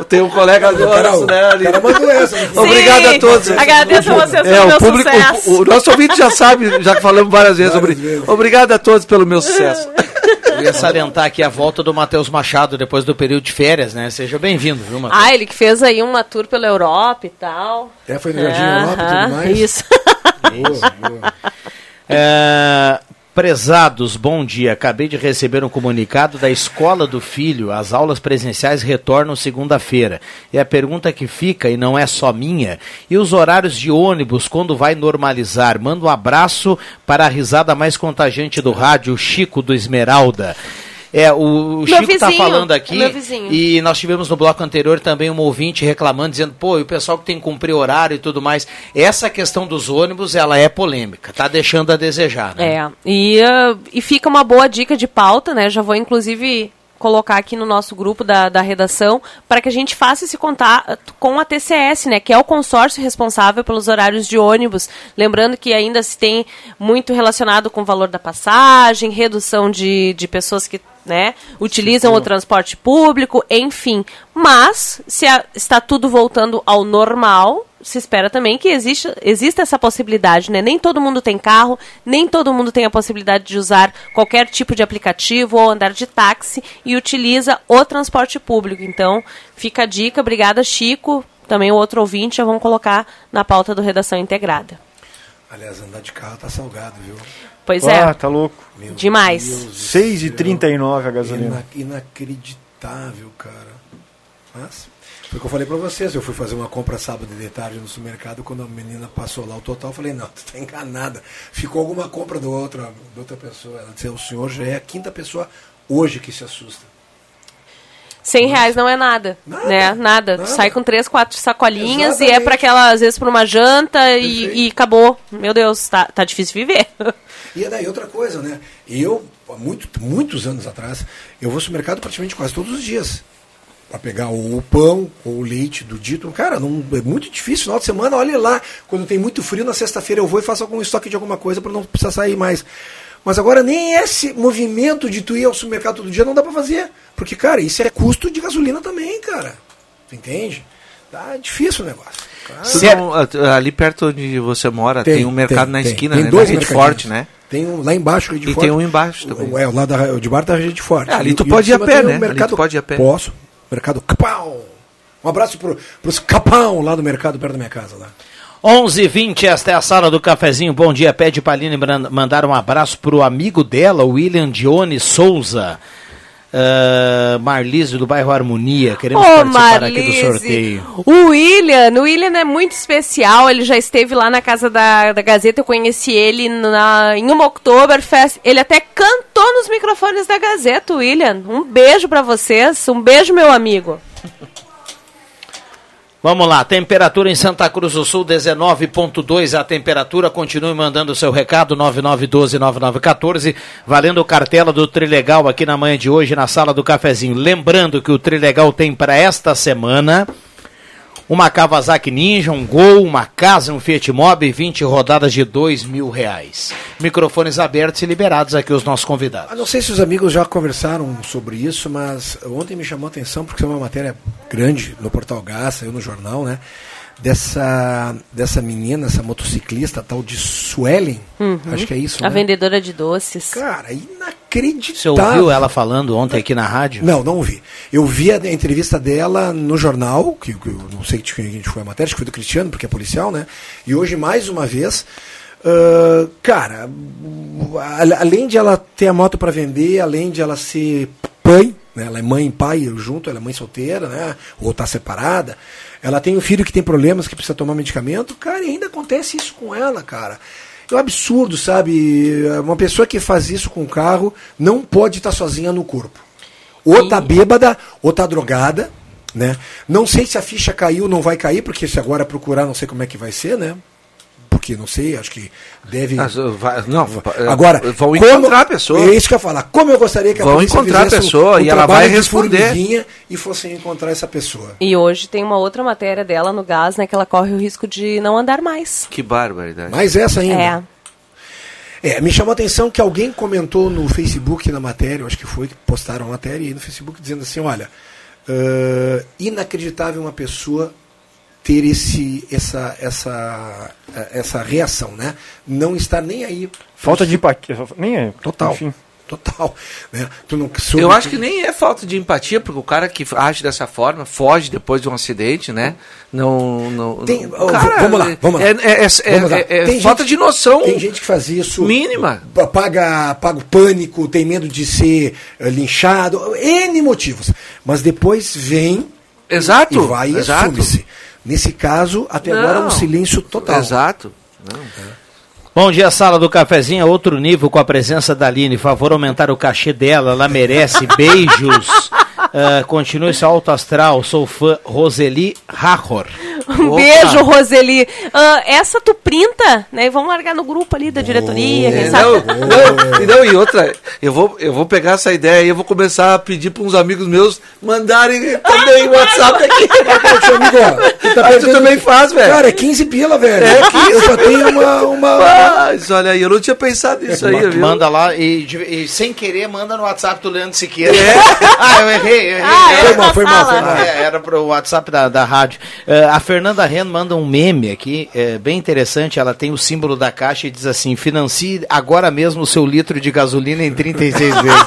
Tem um colega nosso, né? Ali. Essa. né? Obrigado a todos. Agradeço vocês É, pelo o meu público, sucesso. o, o nosso ouvinte já sabe, já que falamos várias vezes. Várias obri- vezes. Obrigado a todos pelo meu sucesso. Eu ia salientar aqui a volta do Matheus Machado depois do período de férias, né? Seja bem-vindo, viu, Matheus? Ah, ele que fez aí uma tour pela Europa e tal. É, foi no Jardim Europa e tudo mais. Isso. Boa, boa. É, prezados, bom dia. Acabei de receber um comunicado da escola do filho. As aulas presenciais retornam segunda-feira. E a pergunta que fica, e não é só minha, e os horários de ônibus quando vai normalizar? Manda um abraço para a risada mais contagiante do rádio, Chico do Esmeralda. É, o Chico está falando aqui e nós tivemos no bloco anterior também um ouvinte reclamando, dizendo, pô, e o pessoal que tem que cumprir horário e tudo mais. Essa questão dos ônibus, ela é polêmica, tá deixando a desejar, né? É, e, ah, e fica uma boa dica de pauta, né? Já vou inclusive colocar aqui no nosso grupo da, da redação para que a gente faça esse contato com a TCS, né, que é o consórcio responsável pelos horários de ônibus. Lembrando que ainda se tem muito relacionado com o valor da passagem, redução de, de pessoas que né, utilizam o transporte público, enfim. Mas, se a- está tudo voltando ao normal, se espera também que existe, exista essa possibilidade, né? Nem todo mundo tem carro, nem todo mundo tem a possibilidade de usar qualquer tipo de aplicativo ou andar de táxi e utiliza o transporte público. Então, fica a dica. Obrigada, Chico. Também o outro ouvinte já vão colocar na pauta do Redação Integrada. Aliás, andar de carro tá salgado, viu? Pois Ah, é, tá louco. Meu Demais. Deus do 6,39 a gasolina. Ina- inacreditável, cara. Mas, foi o que eu falei pra vocês. Eu fui fazer uma compra sábado de tarde no supermercado. Quando a menina passou lá o total, eu falei: Não, tu tá enganada. Ficou alguma compra do outra, de outra pessoa. Ela disse: O senhor já é a quinta pessoa hoje que se assusta. 100 reais não é nada, Nada, né? Nada. nada. Sai com três, quatro sacolinhas e é Exatamente. para aquela, às vezes, para uma janta e, e acabou. Meu Deus, tá, tá difícil viver. E daí outra coisa, né? Eu, há muito, muitos anos atrás, eu vou ao supermercado praticamente quase todos os dias. Pra pegar ou o pão ou o leite do dito. Cara, não, é muito difícil. Final de semana, olha lá. Quando tem muito frio, na sexta-feira eu vou e faço algum estoque de alguma coisa para não precisar sair mais. Mas agora nem esse movimento de tu ir ao supermercado todo dia não dá pra fazer. Porque, cara, isso é custo de gasolina também, cara. Tu entende? Tá difícil o negócio. Não- a- ali perto onde você mora tem, um mercado tem, na tem. esquina, Tem né? dois na Rede. Forte, né? Tem um lá embaixo, Rede E Forte. tem um embaixo também. O- É, o lado da, de bar da Rede Forte. É, ali E- tu e pode em ir a cima pé, tem o né? Ali Mercado, tu pode ir a pé. Posso. Mercado Capão. Um abraço pro, pros Capão lá do mercado perto da minha casa lá. 11 h 20 esta é a sala do cafezinho. Bom dia, pede para bran- mandar um abraço pro amigo dela, William Dione Souza. Uh, Marlise do bairro Harmonia, queremos Ô, participar aqui do Marlise, sorteio. O William, o William é muito especial. Ele já esteve lá na casa da, da Gazeta. Eu conheci ele na, em uma Oktoberfest. Ele até cantou nos microfones da Gazeta, o William. Um beijo pra vocês. Um beijo, meu amigo. Vamos lá, temperatura em Santa Cruz do Sul, 19.2 a temperatura. Continue mandando o seu recado, 9912-9914, valendo cartela do Trilegal aqui na manhã de hoje, na sala do cafezinho. Lembrando que o Trilegal tem para esta semana uma Kawasaki Ninja, um Gol, uma casa, um Fiat Mobi, 20 rodadas de dois mil reais. Microfones abertos e liberados aqui os nossos convidados. Ah, não sei se os amigos já conversaram sobre isso, mas ontem me chamou a atenção porque é uma matéria grande no Portal Gás, saiu no jornal, né? Dessa, dessa menina, essa motociclista, tal de Suelen, acho que é isso, A né? vendedora de doces. Cara, inacreditável. Você ouviu ela falando ontem aqui na rádio? Não, não ouvi. Eu vi a entrevista dela no jornal, que, que eu não sei de quem foi a matéria, acho que foi do Cristiano, porque é policial, né? E hoje, mais uma vez, ah, cara, além de ela ter a moto para vender, além de ela ser mãe, né? ela é mãe e pai junto, ela é mãe solteira, né? Ou tá separada. Ela tem um filho que tem problemas, que precisa tomar medicamento. Cara, e ainda acontece isso com ela, cara. É um absurdo, sabe? Uma pessoa que faz isso com o carro não pode estar sozinha no corpo. Ou tá bêbada, ou tá drogada, né? Não sei se a ficha caiu ou não vai cair, porque se agora procurar, não sei como é que vai ser, né? Porque não sei, acho que deve. Mas, uh, vai- não, uh, Agora, vão encontrar a pessoa. É isso que eu ia falar. Como eu gostaria que a Vão encontrar a fizesse um- pessoa um e ela vai de responder. e fossem encontrar essa pessoa. E hoje tem uma outra matéria dela no gás, né? Que ela corre o risco de não andar mais. Que barbaridade. Mais essa ainda. É. É, me chamou a atenção que alguém comentou no Facebook na matéria, eu acho que foi que postaram a matéria aí no Facebook dizendo assim, olha, ah, inacreditável uma pessoa ter esse essa essa essa reação, né? Não estar nem aí. Falta de empatia. Nem é. Total. Enfim. Total. Né? Tu não, Eu acho que nem é falta de empatia, porque o cara que age dessa forma foge depois de um acidente, né? Não. não Tem- não- oh, vamos lá, vamos lá. É, é- é- Vamos lá. é- é Tem falta gente- de noção. Tem gente que faz isso. Mínima. pa- Paga, paga o pânico, tem medo de ser eh, linchado, N motivos. Mas depois vem Exato. e vai e exato. assume-se. Nesse caso, até agora, um Não. silêncio total. Exato. Bom dia, sala do cafezinho, outro nível com a presença da Aline. Favor aumentar o cachê dela, ela merece. Beijos. Ah, continue seu alto astral. Sou fã Roseli Rahor. Um Opa. beijo, Roseli. Ah, essa tu printa, né? E vamos largar no grupo ali da diretoria, quem É, sabe? não, não, e não, e outra, eu vou, eu vou pegar essa ideia e eu vou começar a pedir para uns amigos meus mandarem também o WhatsApp aqui. Seu amigo, tu, tá Ah, tu perdendo- também faz, velho. Cara, é 15 pila, velho. É 15. Eu só tenho uma. uma... Mas olha aí, eu não tinha pensado nisso aí, viu? Manda lá e, e sem querer manda no WhatsApp do Leandro Siqueira. É. ah, eu errei, errei. Ah, Era- é, Foi mal, foi mal, foi mal. É, era pro WhatsApp da, da rádio. Eh, a Fernanda Reno manda um meme aqui, eh, bem interessante. Ela tem o símbolo da caixa e diz assim: financie agora mesmo o seu litro de gasolina em 36 vezes.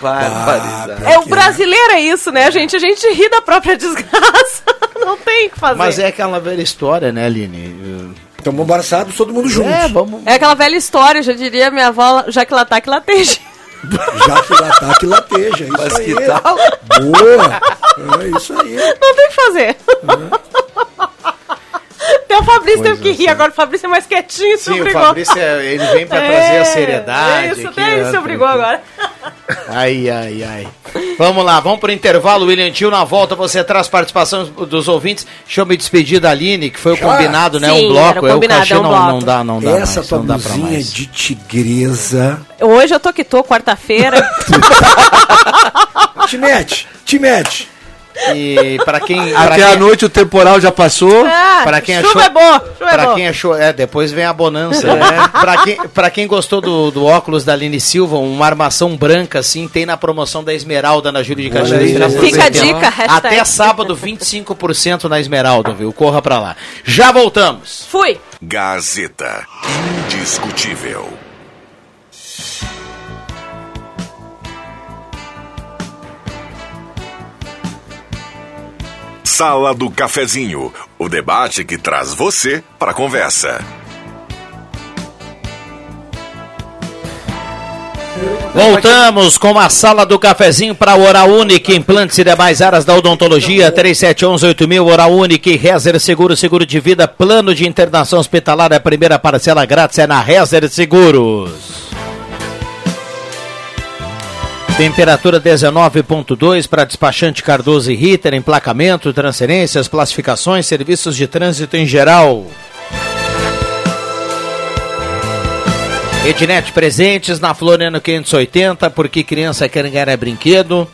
Barbaridade. É o brasileiro é isso, né, gente? A gente ri da própria desgraça. Não tem o que fazer. Mas é aquela velha história, né, Aline? Estamos embaraçados, todo mundo junto. É, vamos. É aquela velha história, já diria minha avó, já que latar, que lateja. Já que lá que lateja. Isso Mas aí. que tal? Boa. É isso aí. Não tem o que fazer. Até o Fabrício teve que rir, agora o Fabrício é mais quietinho, se Sim, o obrigou. Fabrício, é- ele vem pra trazer a seriedade. É isso, aqui, até ele se obrigou agora. Ai, ai, ai. Vamos lá, vamos pro intervalo, William Tio. Na volta você traz participação dos ouvintes. Deixa eu me despedir da Aline, que foi o Já? combinado, né? Sim, um bloco. era É o combinado, cachê é um não, bloco. não dá, não dá Essa mais. tua Não dá pra mais. de tigresa. Hoje eu tô que tô, quarta-feira. Te mete, te mete. E pra quem. Até quem, a noite o temporal já passou. Ah, Pra quem chuva achou- é bom, chuva é quem achou. É, depois vem a bonança. né? pra, quem, pra quem gostou do, do óculos da Aline Silva, uma armação branca assim, tem na promoção da Esmeralda na Júlia de Caxias. Já Fica a dica, hashtag. Até sábado, 25% na Esmeralda, viu? Corra pra lá. Já voltamos. Fui. Gazeta. Indiscutível. Sala do Cafezinho, o debate que traz você para a conversa. Voltamos com a sala do cafezinho para Oral Unique, implantes e demais áreas da odontologia, 3711-8000, Oral Unique, Rezer Seguro, seguro de vida, plano de internação hospitalar, a primeira parcela grátis é na Rezer Seguros. Temperatura 19.2 para despachante Cardoso e Ritter, emplacamento, transferências, classificações, serviços de trânsito em geral. Ednet presentes na Floriano 580, porque criança quer ganhar é brinquedo.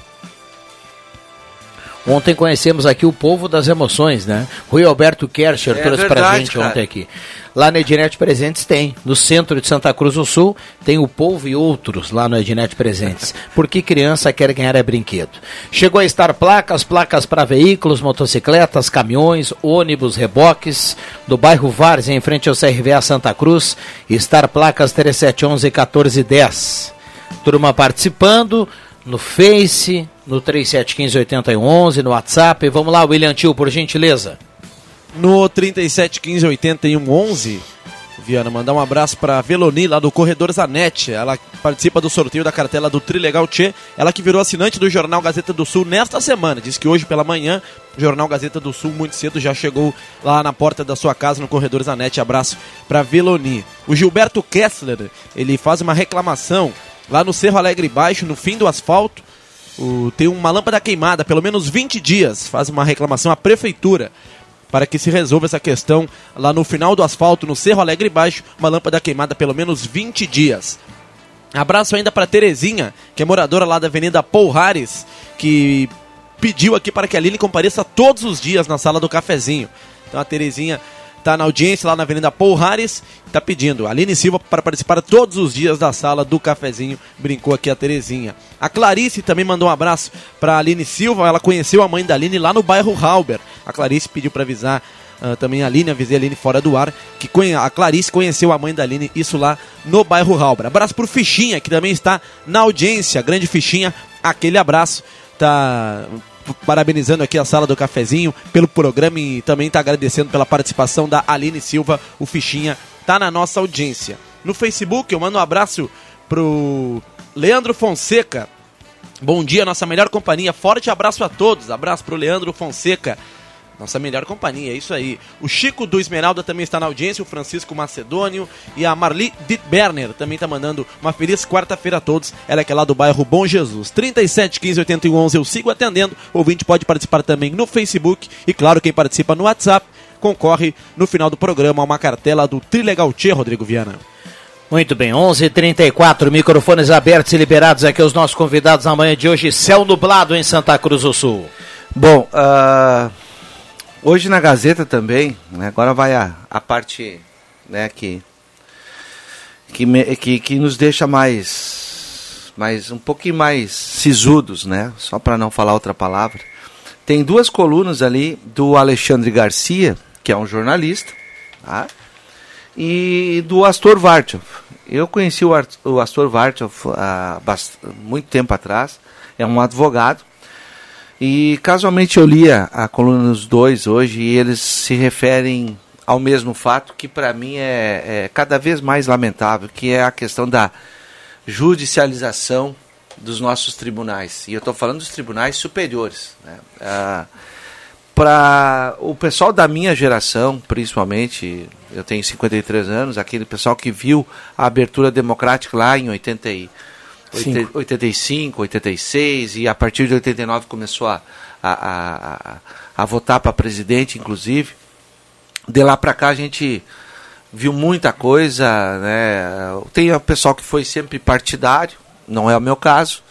Ontem conhecemos aqui o povo das emoções, né? Rui Alberto Kercher É trouxe pra verdade, gente cara. ontem aqui. Lá no Ednet Presentes tem. No centro de Santa Cruz do Sul tem o povo e outros lá no Ednet Presentes. Porque criança quer ganhar é brinquedo. Chegou a estar placas, placas para veículos, motocicletas, caminhões, ônibus, reboques. Do bairro Várzea, em frente ao CRVA Santa Cruz. Estar placas 3711 1410. Turma participando no Face, no 3715-8111, no WhatsApp. Vamos lá, William Tio, por gentileza. No 37 15 81 11, Viana, mandar um abraço para Veloni, lá do Corredor Zanetti. Ela participa do sorteio da cartela do Trilegal Tchê. Ela que virou assinante do Jornal Gazeta do Sul nesta semana. Diz que hoje pela manhã, o Jornal Gazeta do Sul, muito cedo, já chegou lá na porta da sua casa, no Corredor Zanetti. Abraço para Veloni. O Gilberto Kessler, ele faz uma reclamação lá no Cerro Alegre Baixo, no fim do asfalto. O- tem uma lâmpada queimada, pelo menos 20 dias. Faz uma reclamação à prefeitura. para que se resolva essa questão lá no final do asfalto, no Cerro Alegre Baixo, uma lâmpada queimada pelo menos 20 dias. Abraço ainda para Terezinha, que é moradora lá da Avenida Paul Harris, que pediu aqui para que a Aline compareça todos os dias na sala do cafezinho. Então a Terezinha está na audiência lá na Avenida Paul Harris, está pedindo. Aline Silva para participar todos os dias da sala do cafezinho, brincou aqui a Terezinha. A Clarice também mandou um abraço para Aline Silva, ela conheceu a mãe da Aline lá no bairro Halber. A Clarice pediu para avisar Uh, também a Aline, avisei a Aline fora do ar, que a Clarice conheceu a mãe da Aline, isso lá no bairro Halber. Abraço pro Fichinha, que também está na audiência, grande Fichinha, aquele abraço, tá parabenizando aqui a sala do cafezinho pelo programa e também está agradecendo pela participação da Aline Silva, o Fichinha tá na nossa audiência. No Facebook eu mando um abraço pro Leandro Fonseca. Bom dia, nossa melhor companhia. Forte abraço a todos. Abraço pro Leandro Fonseca. Nossa melhor companhia, é isso aí. O Chico do Esmeralda também está na audiência, o Francisco Macedônio e a Marli Dittberner também está mandando uma feliz quarta-feira a todos. Ela é que é lá do bairro Bom Jesus. 37 15 81 11 eu sigo atendendo. O ouvinte pode participar também no Facebook e claro, quem participa no WhatsApp concorre no final do programa a uma cartela do Trilegal Tchê, Rodrigo Viana. Muito bem, 11:34 h 34 microfones abertos e liberados aqui os nossos convidados na manhã de hoje. Céu nublado em Santa Cruz do Sul. Bom, uh, hoje na Gazeta também, né, agora vai a, a parte né, que, que, me, que, que nos deixa mais, mais um pouquinho mais sisudos, né, só para não falar outra palavra. Tem duas colunas ali do Alexandre Garcia, que é um jornalista, tá? e do Astor Vartov. Eu conheci o, Astor Vartov há muito tempo atrás, é um advogado, e casualmente eu li a, coluna dos dois hoje e eles se referem ao mesmo fato que para mim é, é, cada vez mais lamentável, que é a questão da judicialização dos nossos tribunais. E eu estou falando dos tribunais superiores. Né? Ah, para o pessoal da minha geração, principalmente, eu tenho 53 anos, aquele pessoal que viu a abertura democrática lá em 80 80, 85, 86 e a partir de 89 começou a, a, a, a votar para presidente, inclusive. De lá para cá a gente viu muita coisa, né? Tem o pessoal que foi sempre partidário, não é o meu caso,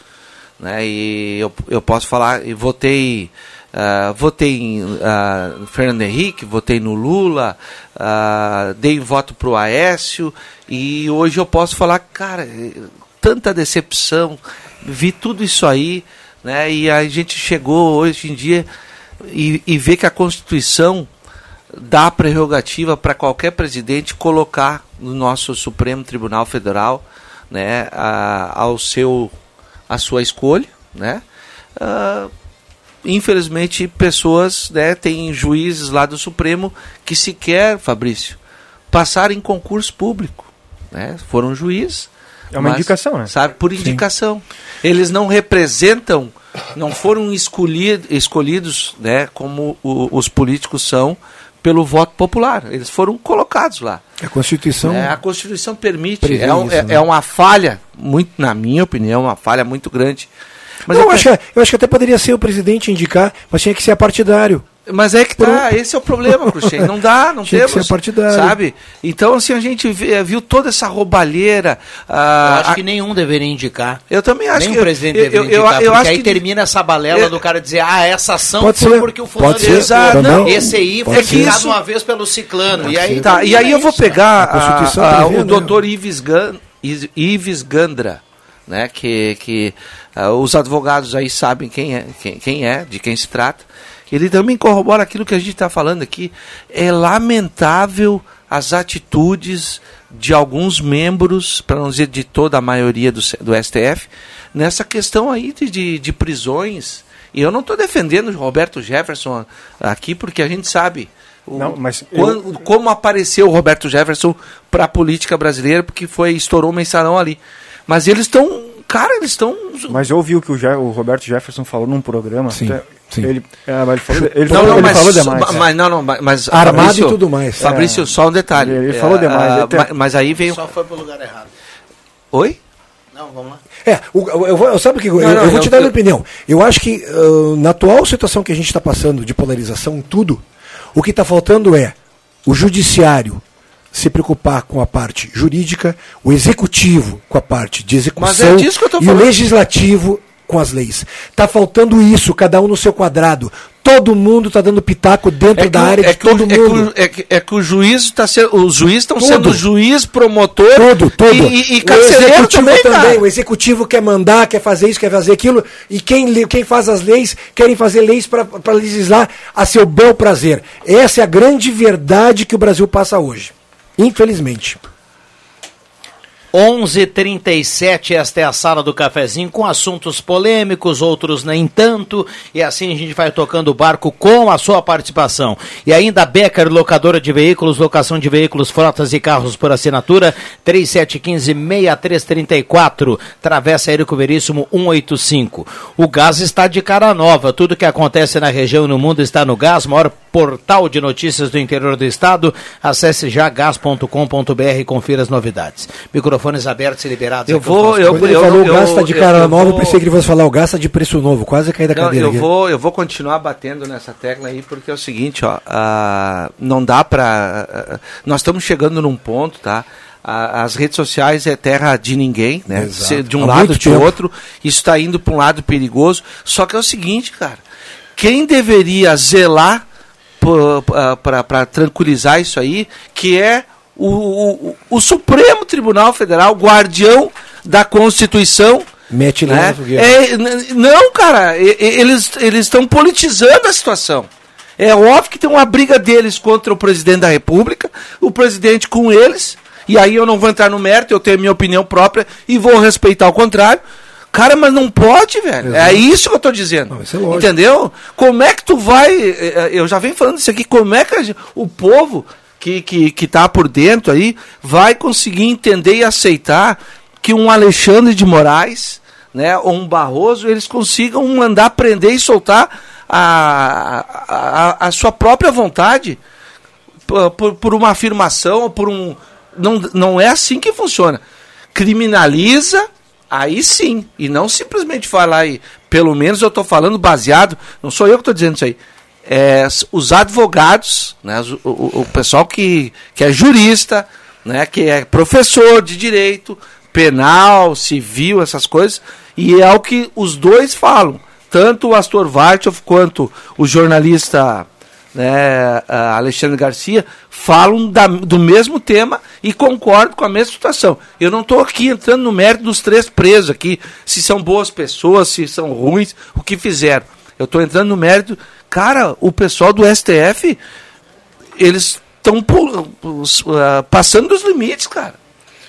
né? E eu, eu posso falar, e votei Uh, votei em uh, Fernando Henrique, votei no Lula, uh, dei voto para o Aécio e hoje eu posso falar, cara, tanta decepção, vi tudo isso aí, né? E a gente chegou hoje em dia e, e vê que a Constituição dá prerrogativa para qualquer presidente colocar no nosso Supremo Tribunal Federal, né, a, ao seu a sua escolha, né? Uh, infelizmente, pessoas, né, tem juízes lá do Supremo que sequer, Fabrício, passaram em concurso público. Né? Foram juízes. É uma mas, indicação, né? Sabe, por indicação. Sim. Eles não representam, não foram escolhidos, escolhidos né, como o, os políticos são pelo voto popular. Eles foram colocados lá. A Constituição. É, a Constituição permite. É, um, é, né? é, uma falha, muito, na minha opinião, uma falha muito grande mas eu, acho, eu acho que até poderia ser o presidente indicar, mas tinha que ser partidário. Mas é que tá, esse é o problema, Cruxem. Não dá, não Tinha temos. Que ser partidário. Sabe? Então, assim, a gente vê, viu toda essa roubalheira. Ah, eu acho a... que nenhum deveria indicar. Eu também acho Nem que. presidente eu, deveria eu, indicar, eu, porque aí que... termina essa balela eu... do cara dizer, ah, essa ação pode foi ser, porque o fulano... Pode ser, Exato. Não, esse aí foi indicado uma vez pelo ciclano. e aí, tá, e aí eu vou pegar a, a, a, o doutor Ives, Gan, Ives Gandra, né, que, que uh, os advogados aí sabem quem é, quem, quem é, de quem se trata. Ele também corrobora aquilo que a gente está falando aqui. É lamentável as atitudes de alguns membros, para não dizer de toda a maioria do, do STF, nessa questão aí de, de, de prisões. E eu não estou defendendo o Roberto Jefferson aqui, porque a gente sabe o, não, mas quando, eu... como apareceu o Roberto Jefferson para a política brasileira, porque foi estourou o mensalão ali. Mas eles estão. Cara, eles estão. Mas eu ouvi o que o, Je o, Roberto Jefferson falou num programa. Sim. Até, sim. Ele, é, ele falou, ele não, falou, não, ele mas, falou demais. Mas, não, não, mas. Armado Fabrício, e tudo mais. Fabrício, é, só um detalhe. Ele, ele falou demais. Uh, mas, mas, aí veio. Só foi pro lugar errado. Oi? Não, vamos lá. É, o, eu, eu, sabe o que? Eu, não, não, eu vou te dar a minha opinião. Eu acho que uh, na atual situação que a gente está passando de polarização em tudo, O que está faltando é o judiciário se preocupar com a parte jurídica, o executivo com a parte de execução Mas é disso que eu tô e o legislativo com as leis. Tá faltando isso, cada um no seu quadrado. Todo mundo tá dando pitaco dentro da o- área é de o- todo é que mundo. o- É que, é que o juiz está sendo. Os juízes estão sendo juiz, promotor Tudo, tudo. e, e, e o executivo também. O executivo quer mandar, quer fazer isso, quer fazer aquilo. E quem, quem faz as leis, querem fazer leis para legislar a seu bel prazer. Essa é a grande verdade que o Brasil passa hoje. Infelizmente. 11:37 esta é a sala do cafezinho com assuntos polêmicos, outros nem tanto, e assim a gente vai tocando o barco com a sua participação. E ainda Becker, locadora de veículos, locação de veículos, frotas e carros por assinatura, 3715-6334, Travessa Érico Veríssimo 185. O gás está de cara nova, tudo que acontece na região e no mundo está no gás, maior portal de notícias do interior do estado. Acesse já gas.com.br e confira as novidades. Microfones abertos e liberados. Eu vou- eu- Quando ele falou gasta de eu- cara eu nova, eu vou- pensei que ele fosse falar o gasta de preço novo. Quase caí da Não, cadeira. eu aqui. vou, eu vou continuar batendo nessa tecla aí, porque é o seguinte, ó, ah, não dá pra. ah, nós estamos chegando num ponto, tá? As redes sociais é terra de ninguém, né? Exato. Se- De um Há lado de tempo. outro, isso está indo para um lado perigoso. Só que é o seguinte, cara, quem deveria zelar para tranquilizar isso aí, que é o, o, o Supremo Tribunal Federal, guardião da Constituição. Mete né? É, não, cara, eles estão politizando a situação. É óbvio que tem uma briga deles contra o presidente da República, o presidente com eles, e aí eu não vou entrar no mérito, eu tenho minha opinião própria e vou respeitar o contrário. Cara, mas não pode, velho. É isso que eu tô dizendo. Não, isso é lógico. Entendeu? Como é que tu vai. eh, eh, Eu já venho falando isso aqui, como é que a gen- o povo que, que, que tá por dentro aí vai conseguir entender e aceitar que um Alexandre de Moraes, né, ou um Barroso, eles consigam mandar prender e soltar a, a, a sua própria vontade por, por, uma afirmação ou por um. Não, não é assim que funciona. Criminaliza, aí sim. E não simplesmente falar aí. Pelo menos eu estou falando baseado. Não sou eu que estou dizendo isso aí. É, os advogados, né, o, o- pessoal que, que é jurista, né, que é professor de direito, penal, civil, essas coisas, e é o que os dois falam. Tanto o Astor Vartov quanto o jornalista né, Alexandre Garcia, falam da- do mesmo tema e concordam com a mesma situação. Eu não estou aqui entrando no mérito dos três presos aqui, se são boas pessoas, se são ruins, o que fizeram. Eu estou entrando no mérito. Cara, o pessoal do STF, eles estão passando dos limites, cara.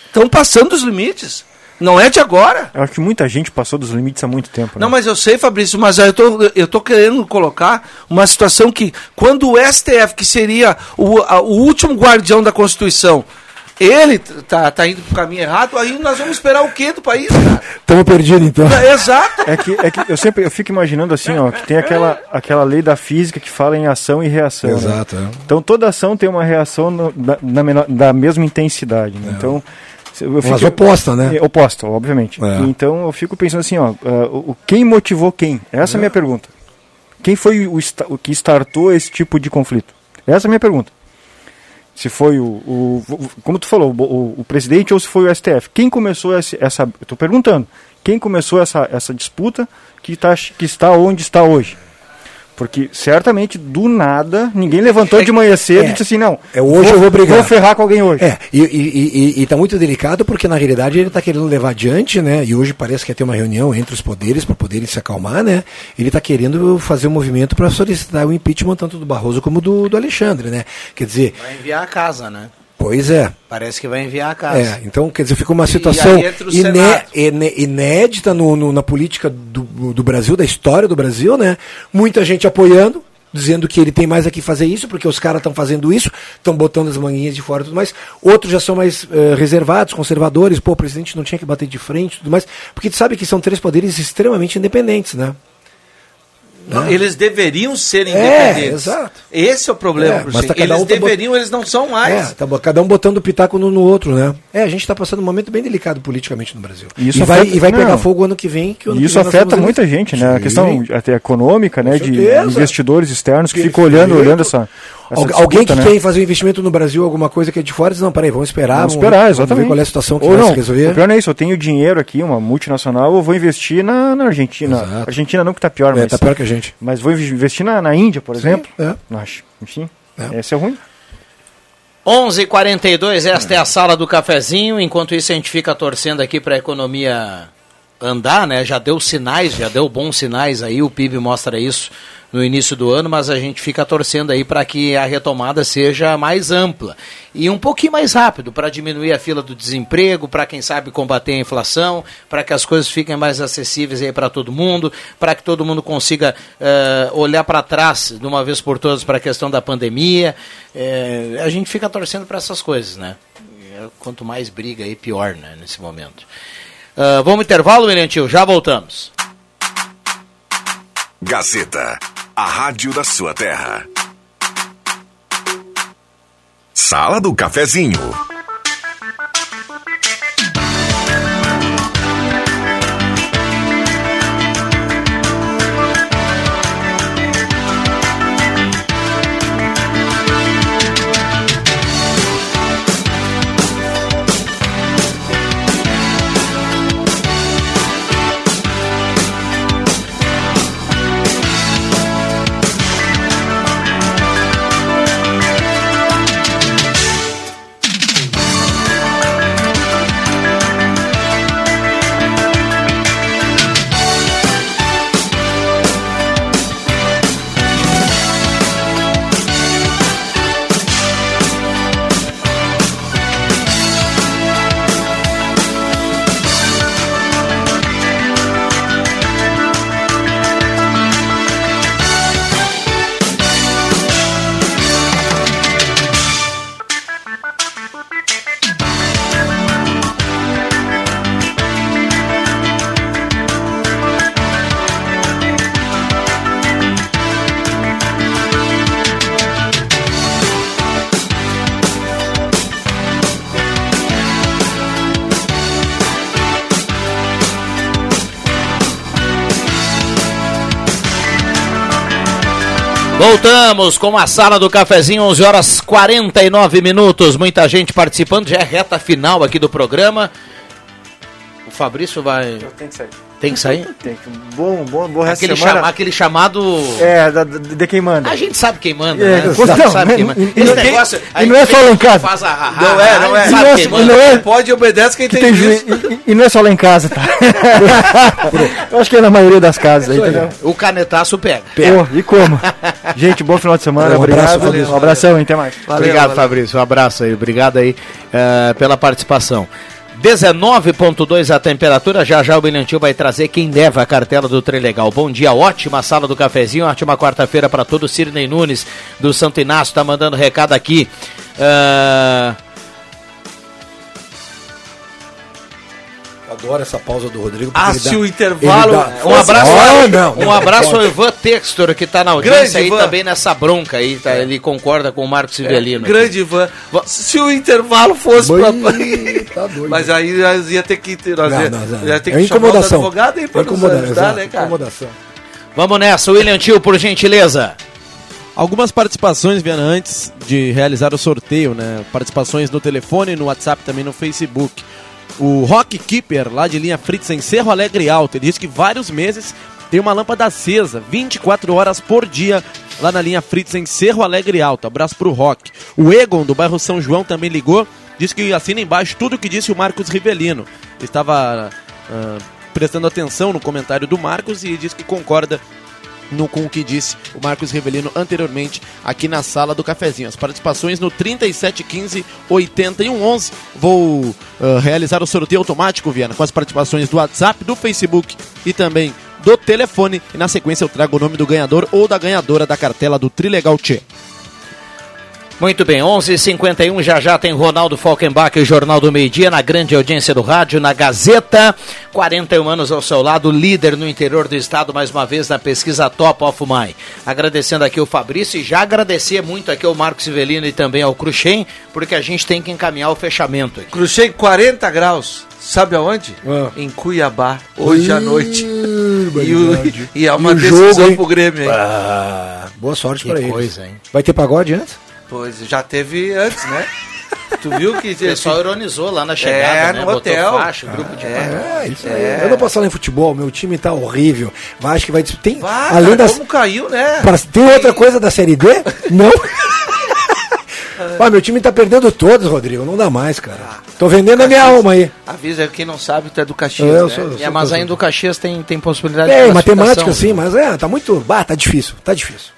Estão passando dos limites. Não é de agora. Eu acho que muita gente passou dos limites há muito tempo. né? Não, mas eu sei, Fabrício, mas eu tô, eu tô querendo colocar uma situação que, quando o STF, que seria o, a- o último guardião da Constituição, ele tá, tá indo pro caminho errado, aí nós vamos esperar o quê do país, cara? Estamos perdidos, então. É, Exato. É que, é que eu sempre eu fico imaginando assim, ó, que tem aquela, aquela lei da física que fala em ação e reação. né? Exato, é. Então toda ação tem uma reação no- da, na menor- da mesma intensidade. né? Então se- eu Mas oposta, né? É, oposta, obviamente. É. Então eu fico pensando assim, ó, o, o- quem motivou quem? Essa é a minha pergunta. Quem foi o, o que startou esse tipo de conflito? Essa é a minha pergunta. Se foi o, o- como tu falou, o, o- presidente ou se foi o STF? Quem começou essa? Eu estou perguntando. Quem começou essa, essa disputa que, tá, que está onde está hoje? Porque certamente do nada ninguém levantou de manhã cedo é. e disse assim não. É, hoje eu vou brigar. Vou ferrar com alguém hoje. É, e, e, e, e tá muito delicado porque na realidade ele tá querendo levar adiante, né? E hoje parece que ia ter uma reunião entre os poderes para poderem se acalmar, né? Ele tá querendo fazer um movimento para solicitar o impeachment tanto do Barroso como do, do Alexandre, né? Quer dizer, Vai enviar a casa, né? Pois é. Parece que vai enviar a casa. É, então, quer dizer, fica uma situação iné- inédita no, no- na política do, do Brasil, da história do Brasil, né? Muita gente apoiando, dizendo que ele tem mais aqui fazer isso, porque os caras estão fazendo isso, estão botando as manguinhas de fora e tudo mais. Outros já são mais eh, reservados, conservadores, pô, o presidente não tinha que bater de frente e tudo mais, porque tu sabe que são três poderes extremamente independentes, né? Não, eles deveriam ser É, independentes. exato. Esse é o problema, É, mas tá cada Eles um tá bot- deveriam, eles não são mais. É, tá bom, cada um botando pitaco no, no outro, né? É, a gente está passando um momento bem delicado politicamente no Brasil. E isso e vai, afeta- e vai pegar não. fogo ano que vem. Que o ano E que isso vem afeta muita gente, né? A Sim. questão até econômica, né? De investidores externos que ficam Perfeito. olhando, olhando essa. Essa Al- alguém que disputa, né? quer fazer um investimento no Brasil, alguma coisa que é de fora, diz, não, peraí, vamos esperar. Vamos ver- esperar, Vamos exatamente. ver qual é a situação que Ou vai não, se resolver. O pior não é isso, eu tenho dinheiro aqui, uma multinacional, eu vou investir na, na Argentina. Exato. Argentina não que tá pior, É, mas, tá pior que a gente. mas vou investir na, na Índia, por exemplo. é. Não acho. Enfim, É. esse é ruim. 11:42 esta é a sala do cafezinho. Enquanto isso, a gente fica torcendo aqui para a economia andar, né? Já deu sinais, já deu bons sinais aí. O PIB mostra isso no início do ano, mas a gente fica torcendo aí para que a retomada seja mais ampla e um pouquinho mais rápido para diminuir a fila do desemprego, para quem sabe combater a inflação, para que as coisas fiquem mais acessíveis aí para todo mundo, para que todo mundo consiga eh, olhar para trás de uma vez por todas para a questão da pandemia. Eh, a gente fica torcendo para essas coisas, né? Eh, Quanto mais briga aí, pior, né, nesse momento. Ah, vamos intervalo, Meriantil? Já voltamos. Gazeta, a rádio da sua terra. Sala do Cafezinho. Voltamos com a sala do cafezinho, 11 horas 49 minutos. Muita gente participando, já é reta final aqui do programa. O Fabrício vai. Tem que sair. Tem que sair? Tem que. Bom, bom, bom resto Aquele, de semana. chama- aquele chamado. É, da- da- de quem manda. A gente sabe quem manda, É, né? não, A gente não, sabe quem e- manda. e- Esse e- negócio. e não é só lá em casa. Faz a, a, Não é, não é. Não Sabe é- quem não manda. é- Pode obedece quem tem, Tem juízo. juiz, e, e não é só lá em casa, tá? Eu acho que é na maioria das casas, aí, entendeu? O canetaço pega. Pô, e como? Gente, bom final de semana, Um abraço, obrigado. Fabrício. um abração, hein, até mais. Obrigado, Fabrício. Um abraço aí. Obrigado aí eh, pela participação. 19.2 a temperatura, já já o Bilhantil vai trazer quem leva a cartela do Trilegal. Bom dia, ótima sala do cafezinho, ótima quarta-feira para todo. Cirnei Nunes do Santo Inácio tá mandando recado aqui. Ah, Adoro essa pausa do Rodrigo. Ah, se dá- o intervalo. dá- um abraço, Ah, não, um não, abraço pode. ao Ivan Textor que tá na audiência Grande aí Ivan. também nessa bronca aí, tá? Ele concorda com o Marcos Civelino. aqui. Grande Ivan. Se o intervalo fosse pra. Boi, tá doido. Mas aí nós ia ter que. Nós Não, ia, não, não. ia ter É que chamar os incomodação. advogados aí pra É nos incomodação, ajudar, exato, né, cara? incomodação. Vamos nessa, William Tio, por gentileza. Algumas participações, Viana, antes de realizar o sorteio, né? Participações no telefone, no WhatsApp, também no Facebook. O Rock Keeper, lá de linha Fritz, em Cerro Alegre Alto, ele diz que vários meses tem uma lâmpada acesa, 24 horas por dia, lá na linha Fritz, em Cerro Alegre Alto. Abraço pro Rock. O Egon, do bairro São João, também ligou, diz que assina embaixo tudo o que disse o Marcos Rivelino. Estava ah, prestando atenção no comentário do Marcos e diz que concorda no, com o que disse o Marcos Revelino anteriormente aqui na sala do cafezinho. As participações no 3715 8111. Vou ah, realizar o sorteio automático, Viana, com as participações do WhatsApp, do Facebook e também do telefone. E na sequência eu trago o nome do ganhador ou da ganhadora da cartela do Trilegal Tchê. Muito bem, 11:51 h 51 já já tem Ronaldo Falkenbach, o Jornal do Meio Dia, na grande audiência do rádio, na Gazeta. 41 anos ao seu lado, líder no interior do estado, mais uma vez na pesquisa Top of Mind. Agradecendo aqui o Fabrício e já agradecer muito aqui ao Marcos Civelino e também ao Cruxem, porque a gente tem que encaminhar o fechamento aqui. Cruxei 40 graus. Sabe aonde? Ah. Em Cuiabá, hoje à noite. E, o, e é uma E decisão jogo, pro Grêmio, hein? Ah, boa sorte Que pra eles. coisa, hein? Vai ter pagode antes? Pois, já teve antes, né? tu viu que... O pessoal ironizou lá na chegada, É, né? no Botou hotel. faixa, grupo de É, isso aí. É. Eu não posso falar em futebol, meu time tá horrível. Mas acho que vai. Tem, Vá, além cara, das, como caiu, né? Tem outra coisa da Série D? Não. Ah, meu time tá perdendo todos, Rodrigo. Não dá mais, cara. Tô vendendo a minha alma aí. Avisa, quem não sabe, tu é do Caxias, Eu né? sou- É, mas ainda o Caxias tem, tem possibilidade É, de matemática sim, mas é, tá muito. Ah, tá difícil, tá difícil.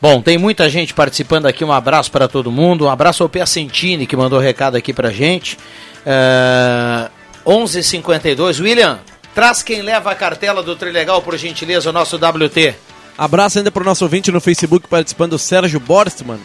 Bom, tem muita gente participando aqui. Um abraço para todo mundo. Um abraço ao Piacentini, que mandou recado aqui pra gente. É... 11:52 William, traz quem leva a cartela do Trilegal, por gentileza, o nosso WT. Abraço ainda pro nosso ouvinte no Facebook participando, o Sérgio Borstman.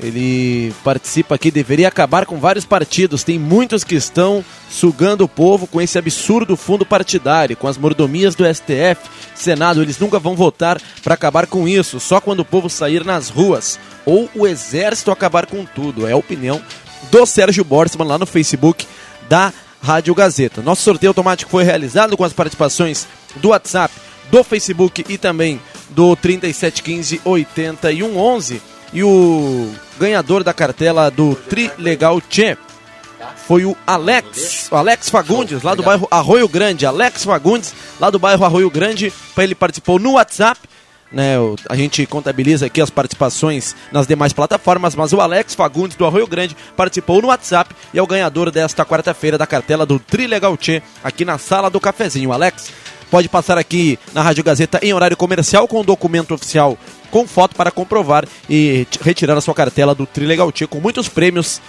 Ele participa aqui, deveria acabar com vários partidos. Tem muitos que estão sugando o povo com esse absurdo fundo partidário, com as mordomias do STF, Senado. Eles nunca vão votar para acabar com isso, só quando o povo sair nas ruas ou o exército acabar com tudo. É a opinião do Sérgio Borstman lá no Facebook da Rádio Gazeta. Nosso sorteio automático foi realizado com as participações do WhatsApp, do Facebook e também do 3715 8111. E o ganhador da cartela do Tri Legal Tchê foi o Alex, o Alex Fagundes, lá do bairro Arroio Grande. Alex Fagundes, lá do bairro Arroio Grande, ele participou no WhatsApp. Né, a gente contabiliza aqui as participações nas demais plataformas, mas o Alex Fagundes do Arroio Grande participou no WhatsApp e é o ganhador desta quarta-feira da cartela do Trilegal Tchê aqui na sala do cafezinho. Alex, pode passar aqui na Rádio Gazeta em horário comercial com documento oficial com foto para comprovar e retirar a sua cartela do Trilegal Tchê com muitos prêmios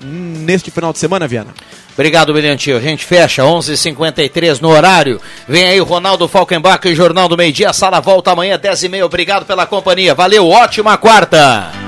neste final de semana, Viana. Obrigado, Tio. A gente fecha 11:53 no horário. Vem aí o Ronaldo Falkenbach e Jornal do Meio Dia. A sala volta amanhã 10h30. Obrigado pela companhia. Valeu, ótima quarta.